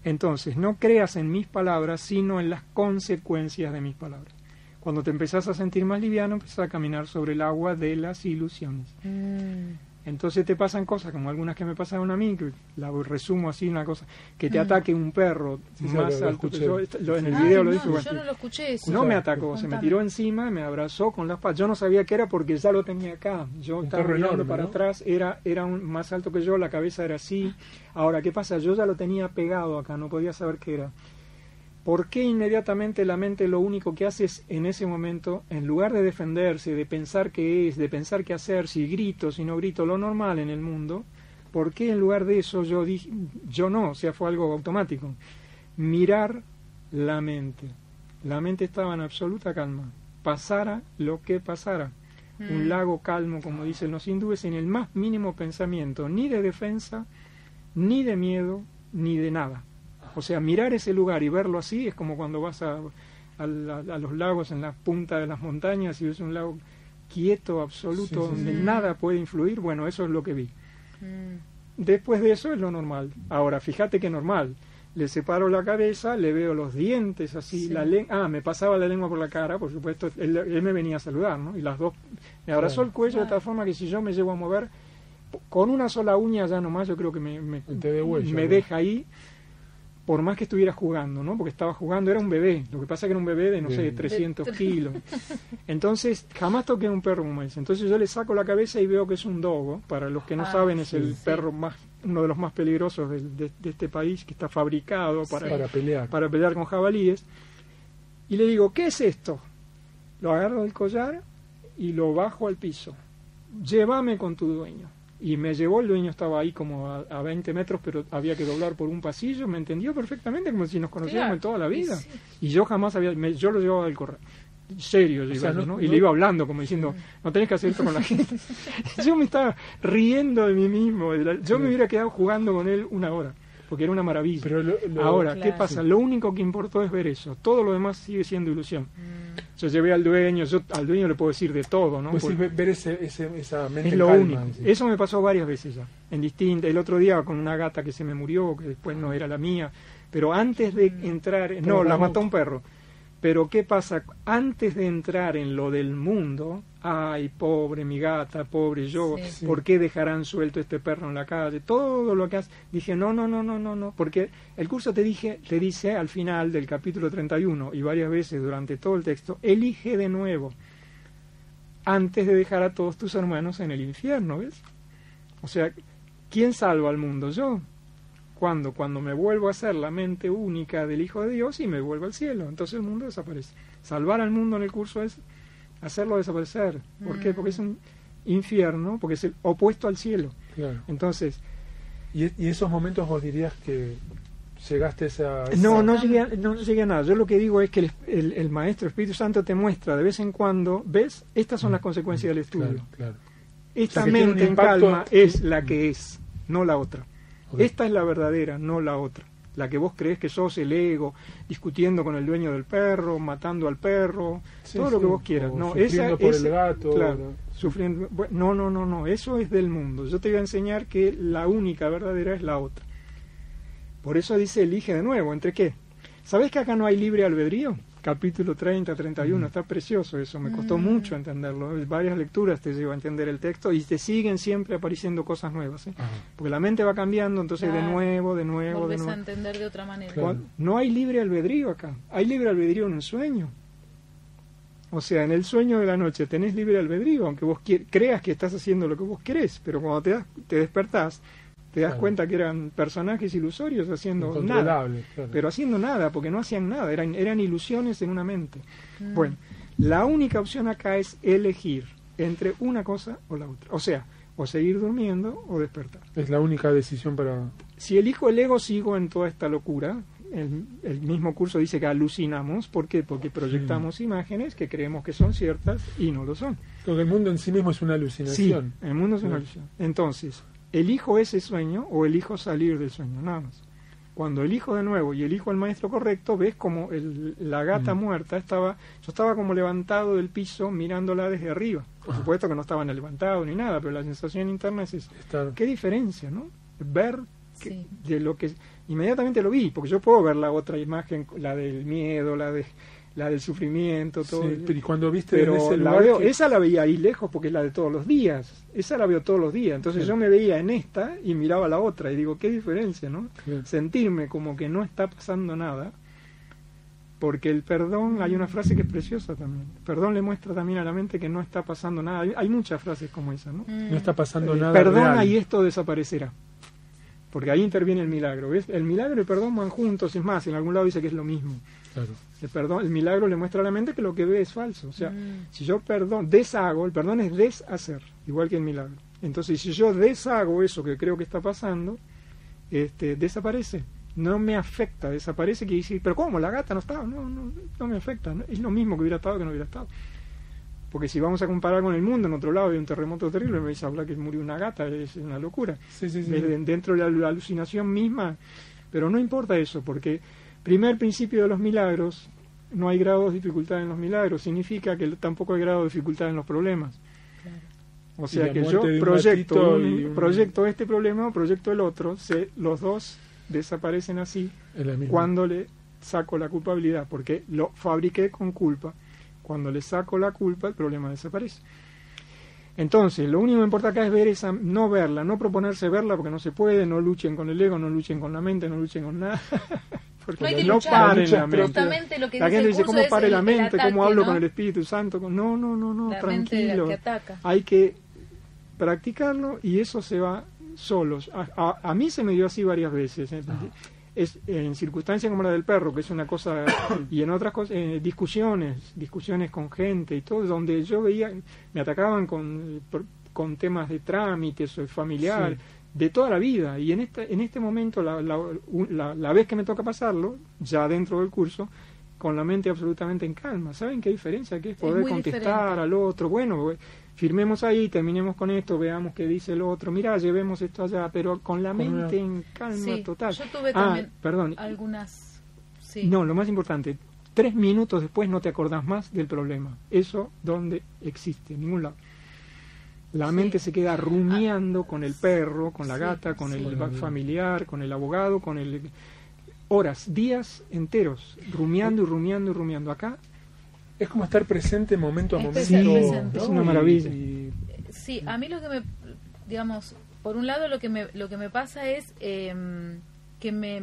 Entonces, no creas en mis palabras, sino en las consecuencias de mis palabras. Cuando te empezás a sentir más liviano, empezás a caminar sobre el agua de las ilusiones. mm, Entonces te pasan cosas como algunas que me pasaron a mí, que la resumo así, una cosa, que te Mm. ataque un perro Sí, más lo- lo alto yo, lo- en el Ay, video lo no, dije, bueno, yo no lo escuché eso. no me atacó, se me tiró encima, me abrazó con las patas. Yo no sabía qué era porque ya lo tenía acá. Yo Un estaba mirando enorme, para ¿no? atrás, era, era un- más alto que yo, la cabeza era así. Ahora, ¿qué pasa? Yo ya lo tenía pegado acá, no podía saber qué era. ¿Por qué inmediatamente la mente lo único que hace es en ese momento, en lugar de defenderse, de pensar qué es, de pensar qué hacer, si grito, si no grito, lo normal en el mundo, ¿por qué en lugar de eso yo dije, yo no, o sea, fue algo automático? Mirar la mente. La mente estaba en absoluta calma, pasara lo que pasara. Un Mm. lago calmo, como dicen los hindúes, en el más mínimo pensamiento, ni de defensa, ni de miedo, ni de nada. O sea, mirar ese lugar y verlo así es como cuando vas a, a la- a los lagos en la punta de las montañas y ves un lago quieto, absoluto, Sí, sí, donde sí. nada puede influir. Bueno, eso es lo que vi. Mm. Después de eso es lo normal. Ahora, fíjate que normal. Le separo la cabeza, le veo los dientes así, Sí. la lengua. Ah, me pasaba la lengua por la cara, por supuesto. Él, él me venía a saludar, ¿no? Y las dos. Me abrazó Claro. el cuello de tal forma que si yo me llevo a mover, con una sola uña ya nomás, yo creo que me, me, Te de huella, me ¿no? deja ahí. Por más que estuviera jugando, ¿no? Porque estaba jugando, era un bebé. Lo que pasa es que era un bebé de, no sé, De- 300 kilos. Entonces, jamás toqué a un perro como ese. Entonces yo le saco la cabeza y veo que es un dogo. Para los que no Ah, saben, es el Sí. perro más, uno de los más peligrosos del- de, de este país, que está fabricado para, Sí. Para pelear. para pelear con jabalíes. Y le digo, ¿qué es esto? Lo agarro del collar y lo bajo al piso. Llévame con tu dueño. Y me llevó, el dueño estaba ahí como a, a 20 metros, pero había que doblar por un pasillo. Me entendió perfectamente, como si nos conociéramos Claro. en toda la vida. Y sí. Y yo jamás había, me- yo lo llevaba del correo. Serio, yo sea, iba, no- ¿no? Y no- le iba hablando, como diciendo, no tenés que hacer esto con la gente. yo me estaba riendo de mí mismo. de la- yo me hubiera quedado jugando con él una hora, porque era una maravilla. Pero lo- lo- Ahora, ¿qué pasa? Lo único que importó es ver eso. Todo lo demás sigue siendo ilusión. Mm. Yo llevé al dueño, yo al dueño le puedo decir de todo, ¿no? Pues Porque ver ese, ese- esa mente es lo calma, único. Eso me pasó varias veces ya. En distinta, el otro día con una gata que se me murió, que después no era la mía. Pero antes de entrar, Pero no, la mató un perro. Pero ¿qué pasa? Antes de entrar en lo del mundo, ay, pobre mi gata, pobre yo, Sí. ¿por qué dejarán suelto este perro en la calle? Todo lo que hace. Dije, no, no, no, no, no, no, porque el curso te dije, te dice al final del capítulo 31 y varias veces durante todo el texto, elige de nuevo antes de dejar a todos tus hermanos en el infierno, ¿ves? O sea, ¿quién salva al mundo? Yo. ¿Cuándo? Cuando me vuelvo a ser la mente única del Hijo de Dios y me vuelvo al cielo. Entonces el mundo desaparece. Salvar al mundo en el curso es hacerlo desaparecer. ¿Por qué? Mm. Porque es un infierno, porque es el opuesto al cielo. Claro. Entonces, Y, y esos momentos vos dirías que llegaste a esa... esa- no, no llegué, a, no llegué a nada. Yo lo que digo es que el, el- el Maestro Espíritu Santo te muestra de vez en cuando, ¿ves? Estas son las consecuencias del estudio. Claro, claro. Esta O sea, mente en calma es la que es, no la otra. Esta es la verdadera, no la otra. La que vos crees que sos el ego, discutiendo con el dueño del perro, matando al perro, Sí, todo lo que vos quieras. No, sufriendo esa, por esa- el gato, claro, sufriendo. No, no, no, no, eso es del mundo. Yo te voy a enseñar que la única verdadera es la otra. Por eso dice elige de nuevo, ¿entre qué? ¿Sabés que acá no hay libre albedrío? Capítulo 30, 31, está precioso eso, me costó Mm. mucho entenderlo. Varias lecturas te llevo a entender el texto y te siguen siempre apareciendo cosas nuevas. ¿eh? Porque la mente va cambiando, entonces de nuevo, de nuevo, de Volvés a nuevo. entender de otra manera. Claro. No hay libre albedrío acá, hay libre albedrío en un sueño. O sea, en el sueño de la noche tenés libre albedrío, aunque vos creas que estás haciendo lo que vos querés, pero cuando te, das- te despertás, te das Claro. cuenta que eran personajes ilusorios haciendo nada. claro. Pero haciendo nada, porque no hacían nada, eran, eran ilusiones en una mente. Mm. Bueno, la única opción acá es elegir entre una cosa o la otra. O sea, o seguir durmiendo o despertar. Es la única decisión para... Si elijo el ego, sigo en toda esta locura. El, el mismo curso dice que alucinamos. ¿Por qué? Porque proyectamos imágenes que creemos que son ciertas y no lo son. Porque el mundo en sí mismo es una Sí, alucinación. el mundo es una Claro. ilusión. Entonces, elijo ese sueño o elijo salir del sueño, nada más. Cuando elijo de nuevo y elijo al maestro correcto, ves como el- la gata Mm. muerta estaba, yo estaba como levantado del piso mirándola desde arriba. Por Ah. supuesto que no estaba ni levantado ni nada, pero la sensación interna es esa. ¿Qué diferencia, no? Ver que- Sí. de lo que inmediatamente lo vi, porque yo puedo ver la otra imagen, la del miedo, la de la del sufrimiento, todo. Sí, pero y cuando viste en Pero ese la veo, que- esa la veía ahí lejos porque es la de todos los días. Esa la veo todos los días. Entonces Sí. yo me veía en esta y miraba la otra y digo, qué diferencia, ¿no? Sentirme como que no está pasando nada. Porque el perdón, hay una frase que es preciosa también. Perdón le muestra también a la mente que no está pasando nada. Hay, hay muchas frases como esa, ¿no? Mm. No está pasando Eh, nada Perdona real. y esto desaparecerá. Porque ahí interviene el milagro. ¿ves? El milagro y el perdón van juntos. Es más, en algún lado dice que es lo mismo. Claro. El, perdón, el milagro le muestra a la mente que lo que ve es falso. O sea, Mm. si yo perdón, deshago, el perdón es deshacer, igual que el milagro. Entonces, si yo deshago eso que creo que está pasando, este, desaparece. No me afecta, desaparece. Que decir, pero ¿cómo? La gata no estaba. No, no, no me afecta. ¿no? Es lo mismo que hubiera estado que no hubiera estado. Porque si vamos a comparar con el mundo, en otro lado hay un terremoto terrible, me dice hablar que murió una gata, es una locura. Sí, sí, sí. Dentro de la alucinación misma, pero no importa eso, porque primer principio de los milagros, no hay grados de dificultad en los milagros, significa que tampoco hay grado de dificultad en los problemas. O sea que yo un proyecto, un- proyecto este problema o proyecto el otro, se, los dos desaparecen así cuando le saco la culpabilidad, porque lo fabriqué con culpa. Cuando le saco la culpa, el problema desaparece. Entonces, lo único que importa acá es ver esa, no verla, no proponerse verla porque no se puede, no luchen con el ego, no luchen con la mente, no luchen con nada. porque No hay paren La mente. Justamente lo que La dice gente dice, ¿cómo pare la mente? ataque, ¿Cómo hablo ¿no? con el Espíritu Santo? No, no, no, no, La mente la tranquilo. que ataca. Hay que practicarlo y eso se va solos. A, a- a mí se me dio así varias veces. ¿eh? Es, en circunstancias como la del perro, que es una cosa, y en otras cosas, eh, discusiones, discusiones con gente y todo, donde yo veía, me atacaban con, con temas de trámites o familiar, Sí. De toda la vida. Y en este, en este momento, la, la, un- la- la vez que me toca pasarlo, ya dentro del curso, con la mente absolutamente en calma. ¿Saben qué diferencia que es poder contestar diferente. al otro? Bueno, firmemos ahí, terminemos con esto, veamos qué dice el otro. Mirá, llevemos esto allá, pero con la mente en calma Sí, total. yo tuve ah, también perdón. algunas... Sí. No, lo más importante, tres minutos después no te acordás más del problema. Eso, ¿dónde existe? En ningún lado. La Sí. mente se queda rumiando con el perro, con la Sí, gata, con sí. el familiar, con el abogado, con el... Horas, días enteros, rumiando y rumiando y rumiando. Acá Es como estar presente momento a momento. presente. Es una maravilla. Y- Sí, a mí lo que me, digamos, por un lado lo que me, lo que me pasa es eh, que me,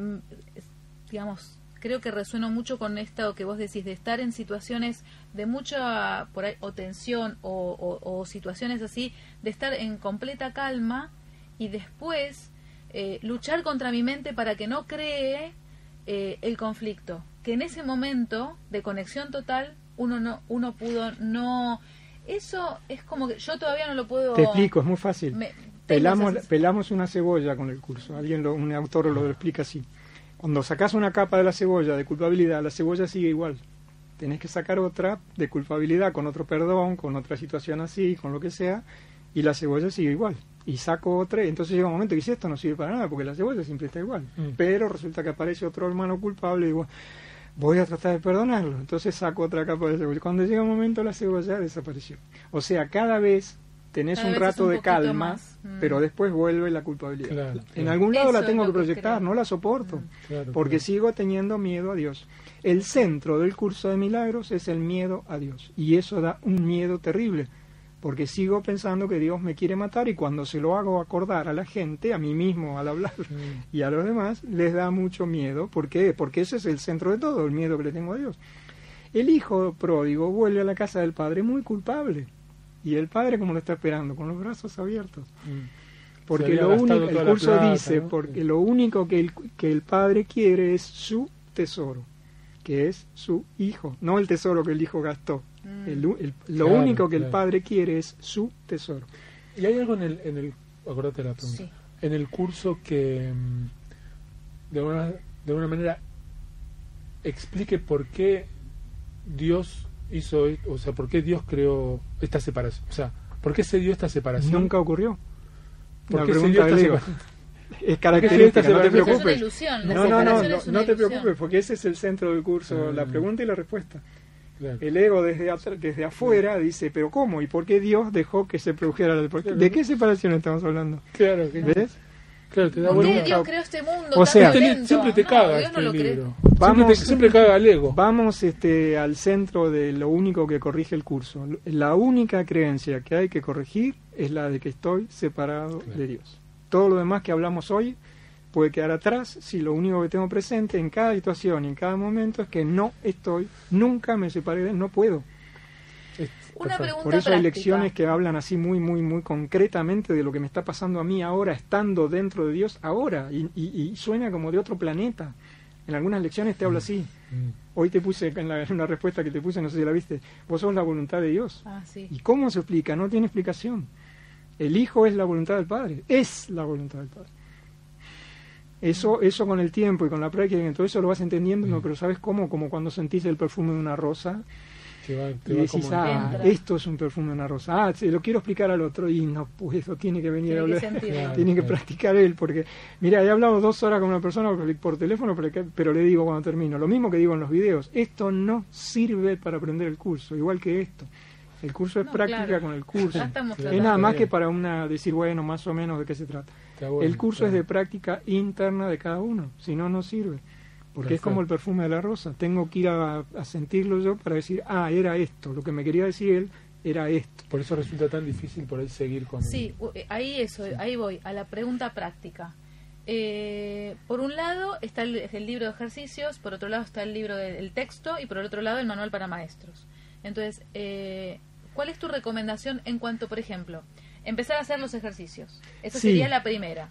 digamos, creo que resueno mucho con esto que vos decís, de estar en situaciones de mucha, por ahí, o tensión o, o- o situaciones así, de estar en completa calma y después eh, luchar contra mi mente para que no cree eh, el conflicto. Que en ese momento de conexión total uno no, uno pudo no... Eso es como que yo todavía no lo puedo... te explico, es muy fácil. me- Pelamos, pelamos una cebolla con el curso. Alguien, lo- un autor lo explica así. Cuando sacas una capa de la cebolla de culpabilidad, la cebolla sigue igual. Tenés que sacar otra de culpabilidad, con otro perdón, con otra situación así, con lo que sea, y la cebolla sigue igual. y saco otra, y entonces llega un momento que dice, esto no sirve para nada, porque la cebolla siempre está igual. Mm. Pero resulta que aparece otro hermano culpable y digo, voy a tratar de perdonarlo. Entonces saco otra capa de cebolla. Cuando llega un momento la cebolla desapareció. O sea, cada vez tenés un rato un de calma, más. Mm. pero después vuelve la culpabilidad. Claro, En algún lado Eso la tengo que proyectar, no la soporto, Claro, porque claro. sigo teniendo miedo a Dios. El centro del curso de milagros es el miedo a Dios, y eso da un miedo terrible, porque sigo pensando que Dios me quiere matar y cuando se lo hago acordar a la gente, a mí mismo al hablar Mm. y a los demás, les da mucho miedo. ¿Por qué? Porque ese es el centro de todo, el miedo que le tengo a Dios. El hijo pródigo vuelve a la casa del padre muy culpable. Y el padre, como lo está esperando? Con los brazos abiertos. Mm. Porque lo único, el curso plata, dice, ¿no? porque lo único que el, que el padre quiere es su tesoro, que es su hijo, no el tesoro que el hijo gastó. Mm. El lo Claro, único que el padre quiere es su tesoro. Y hay algo en el, en el acordate la pregunta, Sí. en el curso que mm, de alguna, de alguna manera explique por qué Dios hizo, o sea, por qué Dios creó esta separación, o sea, por qué se dio esta separación. Nunca ocurrió. ¿Por La qué se pregunta dio esta separación? Es característica, no te separación? Es una preocupes. ilusión. No, no, no, separación no, es una no te preocupes, porque ese es el centro del curso, Ah. la pregunta y la respuesta. Claro. El ego desde, desde afuera dice, pero ¿cómo? ¿Y por qué Dios dejó que se produjera la. ¿De qué separación estamos hablando? Claro, que- ¿Ves? Claro, te da ¿Por qué vuelta. Dios creó este mundo O tan sea- Siempre, violento? siempre te caga no este libro. Vamos- siempre, te, siempre caga al ego. Vamos este, al centro de lo único que corrige el curso. La única creencia que hay que corregir es la de que estoy separado Claro. de Dios. Todo lo demás que hablamos hoy puede quedar atrás si lo único que tengo presente en cada situación y en cada momento es que no estoy, nunca me separé de él, no puedo. Una pregunta Por eso hay práctica. lecciones que hablan así muy, muy, muy concretamente de lo que me está pasando a mí ahora, estando dentro de Dios ahora, y, y- y suena como de otro planeta. En algunas lecciones te hablo así. Mm. Hoy te puse, en, la- en una respuesta que te puse, no sé si la viste, vos sos la voluntad de Dios. Ah, sí. ¿Y cómo se explica? No tiene explicación. El Hijo es la voluntad del Padre, es la voluntad del Padre. Eso, eso con el tiempo y con la práctica, y todo eso lo vas entendiendo, no, pero ¿sabes cómo? Como cuando sentís el perfume de una rosa Te va, te y va decís, como- ah, esto es un perfume de una rosa. Ah, se lo quiero explicar al otro y no puedo, tiene que venir a Tiene que hablar. Claro. Tiene que practicar él, porque, mira, he hablado dos horas con una persona por, teléfono, pero, que- pero le digo cuando termino, lo mismo que digo en los videos, esto no sirve para aprender el curso, igual que esto. El curso es No, práctica claro. con el curso. Es nada más que para una decir, bueno, más o menos de qué se trata. Bueno, el curso es de práctica interna de cada uno, si no, no sirve. Porque es como el perfume de la rosa. Tengo que ir a, a sentirlo yo para decir, ah, era esto. Lo que me quería decir él era esto. Por eso resulta tan difícil por ahí seguir con Sí, eh, ahí eso, ahí voy, a la pregunta práctica. Eh, por un lado está el, el libro de ejercicios, por otro lado está el libro del texto y por el otro lado el manual para maestros. Entonces, eh, ¿cuál es tu recomendación en cuanto, por ejemplo, empezar a hacer los ejercicios? Esa Sí. sería la primera.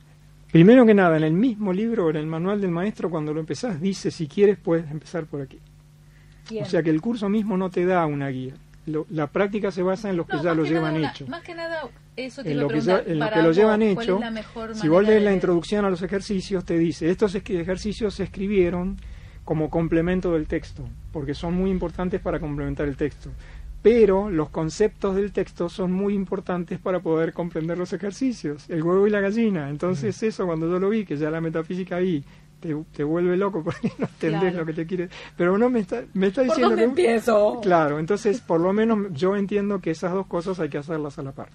Primero que nada, en el mismo libro, en el manual del maestro, cuando lo empezás, dice, si quieres, puedes empezar por aquí. Bien. O sea que el curso mismo no te da una guía. Lo- la práctica se basa en los que ya lo que llevan nada hecho. Más que nada, eso te en lo que, ya- en lo que lo llevan ¿cuál hecho, es la mejor si vos lees la introducción a los ejercicios, te dice, estos ejercicios se escribieron como complemento del texto, porque son muy importantes para complementar el texto. Pero los conceptos del texto son muy importantes para poder comprender los ejercicios, el huevo y la gallina. Entonces eso cuando yo lo vi, que ya la metafísica ahí te, te vuelve loco porque no entendés Claro. lo que te quiere. Pero no me está, me está ¿Por diciendo dónde que... empiezo? Claro, entonces por lo menos yo entiendo que esas dos cosas hay que hacerlas a la par.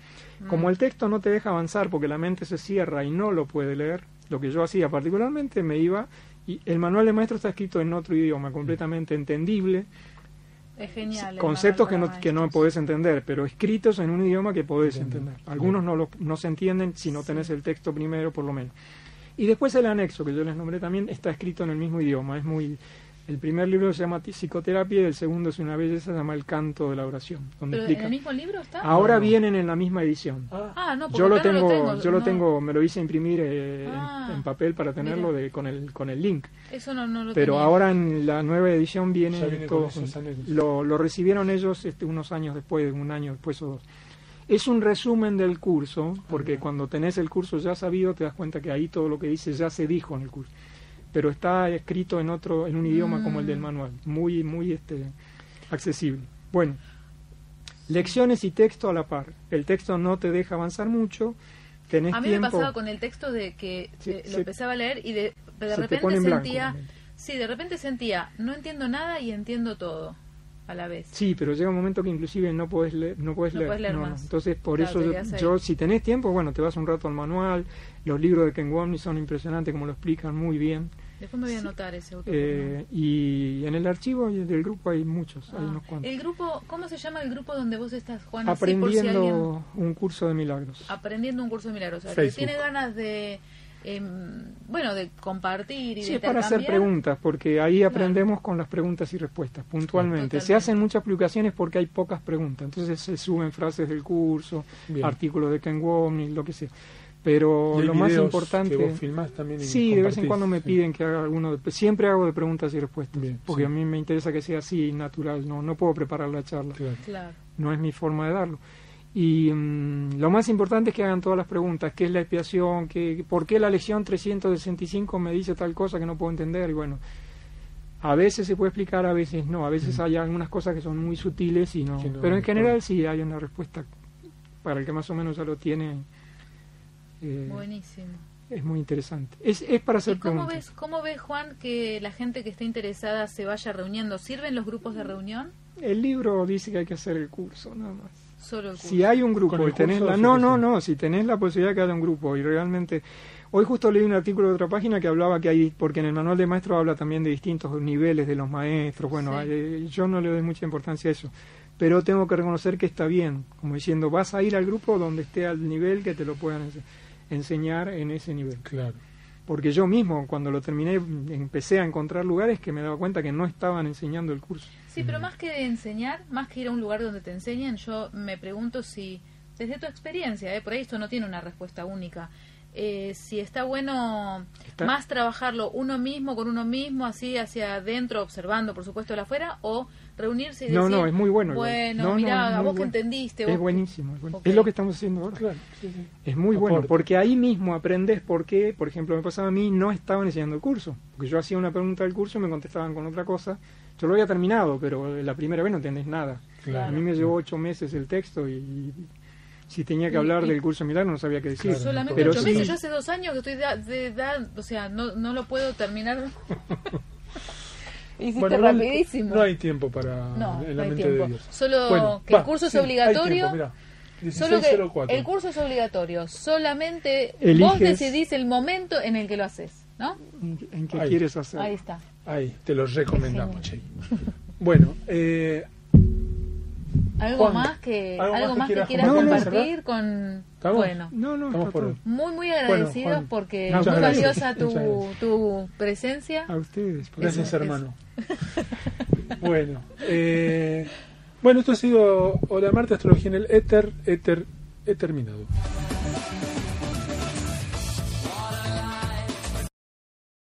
Como el texto no te deja avanzar porque la mente se cierra y no lo puede leer, lo que yo hacía particularmente me iba y el manual de maestro está escrito en otro idioma completamente entendible, Es genial. conceptos que no, que no podés entender, pero escritos en un idioma que podés Entiendo. entender. Algunos no, lo- no se entienden si no tenés el texto primero, por lo menos. Y después el anexo, que yo les nombré también, está escrito en el mismo idioma. Es muy El primer libro se llama Psicoterapia y el segundo es una belleza, se llama El canto de la oración. Donde ¿Pero en explica. el mismo libro está? Ahora No, vienen en la misma edición. Ah, Ah, no, porque yo lo no tengo, tengo, yo lo tengo, me lo hice imprimir eh, en- Ah, en, papel para tenerlo de, con el con el link. Eso no, no lo Pero tenía. ahora en la nueva edición viene, viene con todo esos junto. anexos. Lo, lo recibieron ellos este, unos años después, un año después o dos. Es un resumen del curso, porque Ah. cuando tenés el curso ya sabido te das cuenta que ahí todo lo que dice ya se dijo en el curso. Pero está escrito en otro, en un idioma como el del Mm. manual, muy, muy este, accesible. Bueno, lecciones y texto a la par. El texto no te deja avanzar mucho, tenés A mí tiempo... me pasaba con el texto de que Se- eh, lo se- empezaba a leer y de, de repente blanco sentía... Sí, de repente sentía, no entiendo nada y entiendo todo a la vez. Sí, pero llega un momento que inclusive no podés leer. No No leer, leer no, no. más. Entonces, por Claro, eso yo, si tenés tiempo, bueno, te vas un rato al manual. Los libros de Ken Womney son impresionantes, como lo explican muy bien. Después me voy a anotar ese autor. Eh, y en el archivo y del grupo hay muchos, hay Ah, unos cuantos. el grupo, ¿cómo se llama el grupo donde vos estás, Juan? Si Aprendiendo alguien- un curso de milagros. aprendiendo un curso de milagros. O sea, que tiene ganas de, em, bueno, de compartir y Sí, de es para hacer preguntas, porque ahí aprendemos con las preguntas y respuestas, puntualmente. Totalmente. Se hacen muchas publicaciones porque hay pocas preguntas, entonces se suben frases del curso, Bien. artículos de Ken Womney, lo que sea. Pero Y hay lo más importante... que vos filmás también y Sí, de vez en cuando me sí. piden que haga alguno, de- siempre hago de preguntas y respuestas, Bien, porque sí. a mí me interesa que sea así, natural, no, no puedo preparar la charla, Claro. Claro. no es mi forma de darlo. Y mm, lo más importante es que hagan todas las preguntas, ¿qué es la expiación? ¿Qué, ¿Por qué la lección 365 me dice tal cosa que no puedo entender? Y bueno, a veces se puede explicar, a veces no, a veces hay algunas cosas que son muy sutiles y no- pero en general sí hay una respuesta para el que más o menos ya lo tiene. Eh, Buenísimo. es muy interesante. Es, es para hacer ¿Y cómo preguntas. ves, cómo ves, Juan, que la gente que esté interesada se vaya reuniendo? ¿Sirven los grupos de reunión? El libro dice que hay que hacer el curso, nada más. Solo el curso. Si hay un grupo y tenés la... No, no, no, si tenés la posibilidad de que haya un grupo y realmente... Hoy justo leí un artículo de otra página que hablaba que hay, porque en el manual de maestro habla también de distintos niveles de los maestros, bueno, Sí. eh, yo no le doy mucha importancia a eso, pero tengo que reconocer que está bien, como diciendo, vas a ir al grupo donde esté al nivel que te lo puedan ense- enseñar en ese nivel. Claro. Porque yo mismo, cuando lo terminé, empecé a encontrar lugares que me daba cuenta que no estaban enseñando el curso. Sí, pero más que de enseñar, más que ir a un lugar donde te enseñen, yo me pregunto si, desde tu experiencia, ¿eh? por ahí esto no tiene una respuesta única, eh, si está bueno Está- más trabajarlo uno mismo con uno mismo, así hacia adentro, observando, por supuesto, de afuera, o reunirse y No, decir, no, es muy bueno. Bueno, No, no, mirá, a vos que bueno. entendiste. Es buenísimo, es, bueno. Ok. Es lo que estamos haciendo ahora. Claro. sí, sí. Es muy bueno, porque ahí mismo aprendes por qué, por ejemplo, me pasaba a mí, no estaban enseñando el curso. Porque yo hacía una pregunta del curso y me contestaban con otra cosa. Yo lo había terminado, pero la primera vez no entendés nada. Claro. A mí me llevó ocho meses el texto y, y si tenía que hablar y- del curso milagro no sabía qué decir. Claro. Solamente Pero ocho sí. meses, yo hace dos años que estoy de, de edad, o sea, no, no lo puedo terminar. Hiciste Bueno, rapidísimo. No hay tiempo para No, en no la hay mente tiempo. de Dios. Solo Bueno, que el curso es sí, obligatorio. tiempo. Solo que 16.04. el curso es obligatorio. Solamente vos Eliges- decidís el momento en el que lo haces, ¿no? ¿En, qué Ahí. quieres hacer? Ahí está. Ahí, te los recomendamos, Che. Bueno, eh, Algo Juan, más que ¿algo algo, más que quieras compartir con ¿Estamos? bueno. No, no, por-. Muy, muy agradecidos Juan, porque muchas muy gracias. valiosa tu, tu presencia. A ustedes. por gracias, Eso, hermano. bueno, eh, bueno, esto ha sido Hola Marta, Astrología en el Éter, Éter, he terminado.